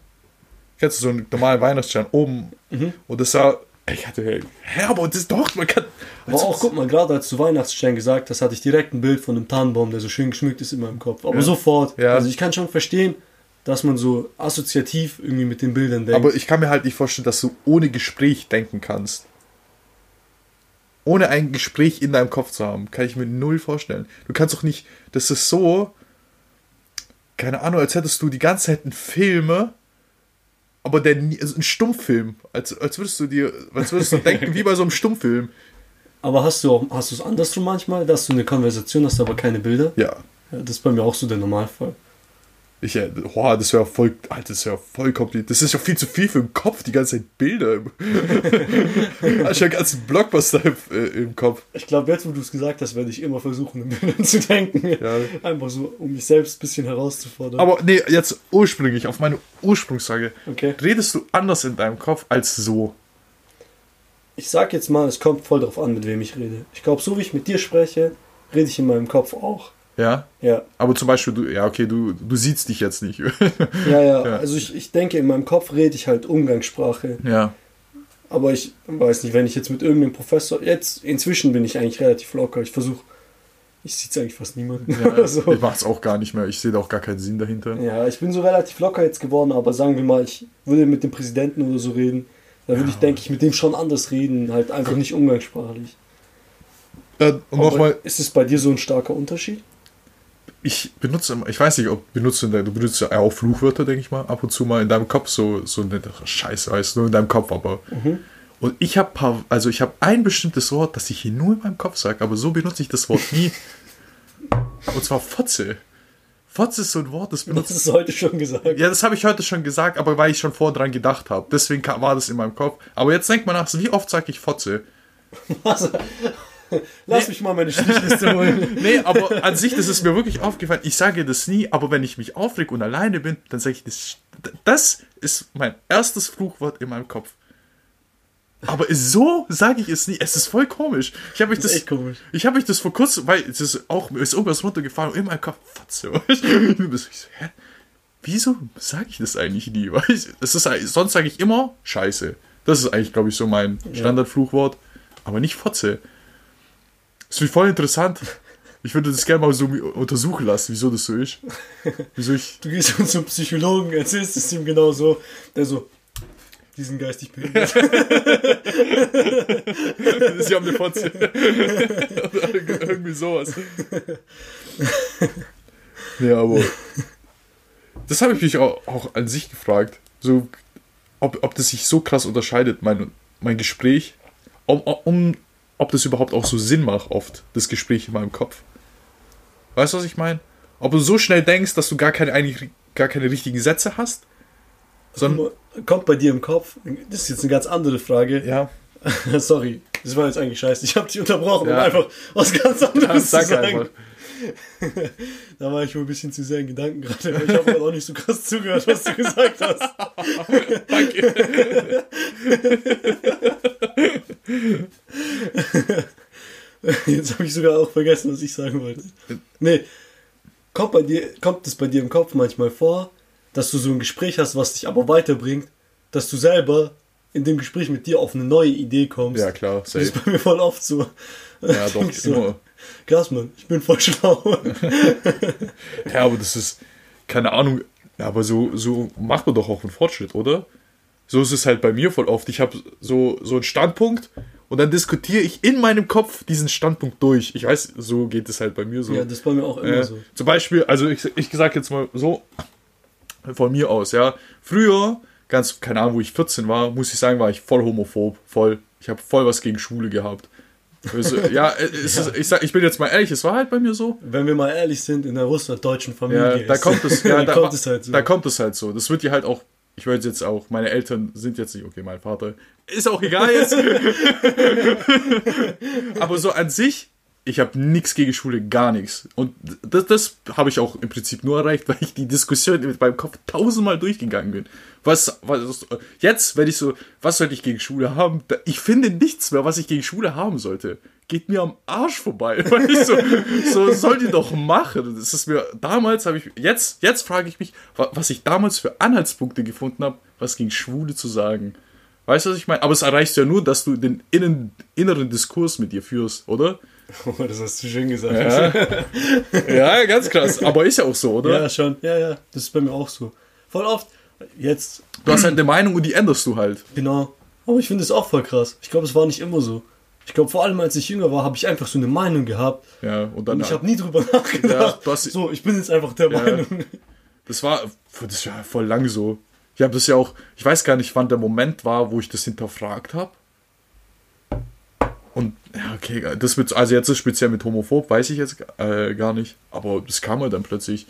Kennst du so einen normalen Weihnachtsstern oben? Mhm. Und das sah. Ich hatte. Hä, aber das ist doch, man kann. Aber auch, guck mal, gerade als du Weihnachtsstern gesagt hast, hatte ich direkt ein Bild von einem Tannenbaum, der so schön geschmückt ist in meinem Kopf. Aber Ja. sofort. Ja. Also ich kann schon verstehen, dass man so assoziativ irgendwie mit den Bildern denkt. Aber ich kann mir halt nicht vorstellen, dass du ohne Gespräch denken kannst. Ohne ein Gespräch in deinem Kopf zu haben, kann ich mir null vorstellen. Du kannst doch nicht, das ist so, keine Ahnung, als hättest du die ganze Zeit einen Film, aber der also ein Stummfilm, als, als würdest du dir, als würdest du denken, wie bei so einem Stummfilm. Aber hast du auch, hast du es andersrum manchmal, dass du eine Konversation hast, aber keine Bilder? Ja, Ja, das ist bei mir auch so der Normalfall. Ich, äh, boah, das wäre voll, Alter, das wäre voll kompliziert. Das ist ja viel zu viel für den Kopf, die ganze Zeit Bilder. Hast ja einen ganzen Blockbuster im, äh, im Kopf. Ich glaube, jetzt, wo du es gesagt hast, werde ich immer versuchen, in Bildern zu denken. Ja. Einfach so, um mich selbst ein bisschen herauszufordern. Aber nee, jetzt ursprünglich, auf meine Ursprungsfrage. okay. Redest du anders in deinem Kopf als so? Ich sag jetzt mal, es kommt voll darauf an, mit wem ich rede. Ich glaube, so wie ich mit dir spreche, rede ich in meinem Kopf auch. Ja? Ja, Aber zum Beispiel, du, ja, okay, du, du siehst dich jetzt nicht. [laughs] ja, ja. Ja. Also ich, ich denke, in meinem Kopf rede ich halt Umgangssprache. ja. Aber ich weiß nicht, wenn ich jetzt mit irgendeinem Professor, jetzt inzwischen bin ich eigentlich relativ locker. Ich versuche, ich sehe eigentlich fast niemanden. ja. [laughs] so. Ich mach's auch gar nicht mehr. Ich sehe da auch gar keinen Sinn dahinter. Ja, ich bin so relativ locker jetzt geworden, aber sagen wir mal, ich würde mit dem Präsidenten oder so reden, dann würde ich, denke ich, mit dem schon anders reden, halt einfach nicht umgangssprachlich. Äh, nochmal, Ist es bei dir so ein starker Unterschied? Ich benutze immer, ich weiß nicht, ob benutzt du, du benutzt ja auch Fluchwörter, denke ich mal, ab und zu mal in deinem Kopf so, so eine Scheiße heißt, nur in deinem Kopf, aber. Mhm. Und ich habe paar, also ich habe ein bestimmtes Wort, das ich hier nur in meinem Kopf sage, aber so benutze ich das Wort nie. [laughs] und zwar Fotze. Fotze ist so ein Wort, das Das benutzt ist heute schon gesagt. Ja, das habe ich heute schon gesagt, aber weil ich schon vor dran gedacht habe. Deswegen war das in meinem Kopf. Aber jetzt denkt man nach, wie oft sage ich Fotze? [laughs] Also, [laughs] lass mich mal meine Strichliste [laughs] holen. Nee, aber an sich, das ist mir wirklich aufgefallen. Ich sage das nie, aber wenn ich mich aufreg und alleine bin, dann sage ich das. Das ist mein erstes Fluchwort in meinem Kopf. Aber so sage ich es nie. Es ist voll komisch. Ich habe mich Das das, ich habe mich das vor kurzem, weil es ist auch mir ist irgendwas runtergefallen und in meinem Kopf Fotze. [laughs] Ich so, hä? Wieso sage ich das eigentlich nie? Weil ich, es ist, sonst sage ich immer Scheiße. Das ist eigentlich, glaube ich, so mein Standardfluchwort. Aber nicht Fotze. Das ist voll interessant. Ich würde das gerne mal so untersuchen lassen, wieso das so ist. Wieso ich. Du gehst zum Psychologen, erzählst es ihm genau so. Der so, die sind geistig behindert. [laughs] Sie haben eine Fotze. Oder [laughs] irgendwie sowas. Ja, aber. Das habe ich mich auch, auch an sich gefragt. So, ob, ob das sich so krass unterscheidet, mein, mein Gespräch. Um, um, ob das überhaupt auch so Sinn macht, oft, das Gespräch in meinem Kopf. Weißt du, was ich meine? Ob du so schnell denkst, dass du gar keine, eigentlich, gar keine richtigen Sätze hast? Sondern, Kommt bei dir im Kopf, das ist jetzt eine ganz andere Frage. ja. [laughs] Sorry, das war jetzt eigentlich scheiße. Ich habe dich unterbrochen, um Ja. einfach was ganz anderes zu Sag sagen. einfach. [laughs] Da war ich wohl ein bisschen zu sehr in Gedanken gerade. Ich habe auch nicht so krass zugehört, was du gesagt hast. Danke. Jetzt habe ich sogar auch vergessen, was ich sagen wollte. Nee, kommt, bei dir, kommt es bei dir im Kopf manchmal vor, dass du so ein Gespräch hast, was dich aber weiterbringt, dass du selber in dem Gespräch mit dir auf eine neue Idee kommst? Ja, klar, Das safe. ist bei mir voll oft so. Ja, doch, [laughs] immer. Krass, Mann, ich bin voll schlau. [laughs] Ja, aber das ist, keine Ahnung, aber so, so macht man doch auch einen Fortschritt, oder? So ist es halt bei mir voll oft. Ich habe so, so einen Standpunkt und dann diskutiere ich in meinem Kopf diesen Standpunkt durch. Ich weiß, so geht es halt bei mir so. ja, das ist bei mir auch immer Äh, so. Zum Beispiel, also ich, ich sag jetzt mal so, von mir aus, ja. Früher, ganz, keine Ahnung, wo ich 14 war, muss ich sagen, war ich voll homophob, voll. Ich habe voll was gegen Schwule gehabt. Also, ja, es Ist, ich, sag, ich bin jetzt mal ehrlich, es war halt bei mir so. Wenn wir mal ehrlich sind, in der russlanddeutschen Familie. Ja, da ist- kommt es, [laughs] ja, da da, kommt es halt so. Da kommt es halt so. Das wird dir halt auch, ich weiß jetzt auch, meine Eltern sind jetzt nicht, okay, mein Vater ist auch egal jetzt. [laughs] [laughs] Aber so an sich ich habe nichts gegen Schule, gar nichts. Und das, das habe ich auch im Prinzip nur erreicht, [laughs] weil ich die Diskussion mit meinem Kopf tausendmal durchgegangen bin. Was, was, jetzt, wenn ich so, was sollte ich gegen Schule haben? Ich finde nichts mehr, was ich gegen Schule haben sollte. Geht mir am Arsch vorbei. [laughs] Weil ich so, so soll die doch machen. Das ist mir, damals habe ich, jetzt, jetzt frage ich mich, was ich damals für Anhaltspunkte gefunden habe, was gegen Schwule zu sagen. Weißt du, was ich meine? Aber es erreicht ja nur, dass du den innen, inneren Diskurs mit dir führst, oder? [laughs] Oh, das hast du schön gesagt. Ja. ja, ganz krass. Aber ist ja auch so, oder? Ja, schon. Ja, ja. Das ist bei mir auch so. Voll oft. Jetzt. Du hast halt eine Meinung und die änderst du halt. Genau. Aber ich finde es auch voll krass. Ich glaube, es war nicht immer so. Ich glaube, vor allem als ich jünger war, habe ich einfach so eine Meinung gehabt. Ja, und dann. Und ich habe nie drüber [laughs] nachgedacht. Ja, hast, so, ich bin jetzt einfach der Ja. Meinung. Das war, das war voll lang so. Ich habe das ja auch, ich weiß gar nicht, wann der Moment war, wo ich das hinterfragt habe. Und ja, okay, das wird, also jetzt ist speziell mit homophob, weiß ich jetzt äh, gar nicht, aber das kam halt dann plötzlich.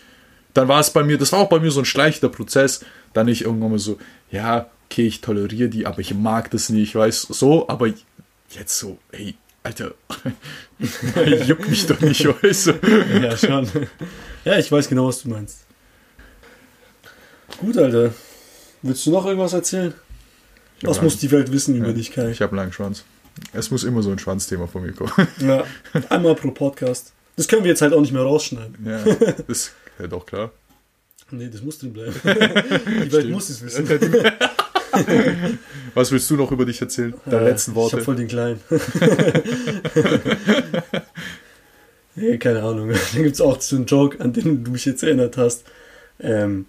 Dann war es bei mir, das war auch bei mir so ein schleichender Prozess, dann ich irgendwann mal so, ja, okay, ich toleriere die, aber ich mag das nicht, weiß so, aber jetzt so, ey, Alter, [laughs] juckt mich doch nicht, weißt du. Ja, schon. Ja, ich weiß genau, was du meinst. Gut, Alter. Willst du noch irgendwas erzählen? Ich Was muss die Welt wissen über Ja, dich, Kai? Ich habe einen langen Schwanz. Es muss immer so ein Schwanzthema von mir kommen. [laughs] Ja, einmal pro Podcast. Das können wir jetzt halt auch nicht mehr rausschneiden. Ja, ist [laughs] ja doch klar. Nee, das muss drin bleiben. [laughs] Die Welt muss es wissen. Was willst du noch über dich erzählen? Deine Äh, letzten Ich Worte. hab voll den Kleinen. nee, keine Ahnung. Dann gibt es auch so einen Joke, an den du mich jetzt erinnert hast. Ähm,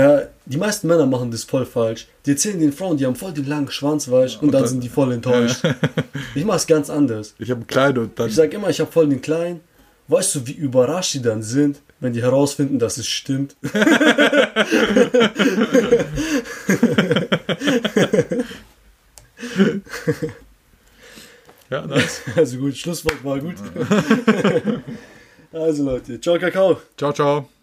ja, die meisten Männer machen das voll falsch. Die erzählen den Frauen, die haben voll den langen Schwanz, weißt und, und dann sind die voll enttäuscht. [laughs] Ich mach's ganz anders. Ich habe einen kleinen und dann. Ich sag immer, ich hab voll den Kleinen. Weißt du, wie überrascht die dann sind, wenn die herausfinden, dass es stimmt? [laughs] Ja, nice. [laughs] Also gut, Schlusswort war gut. Also Leute, ciao Kakao. Ciao, ciao.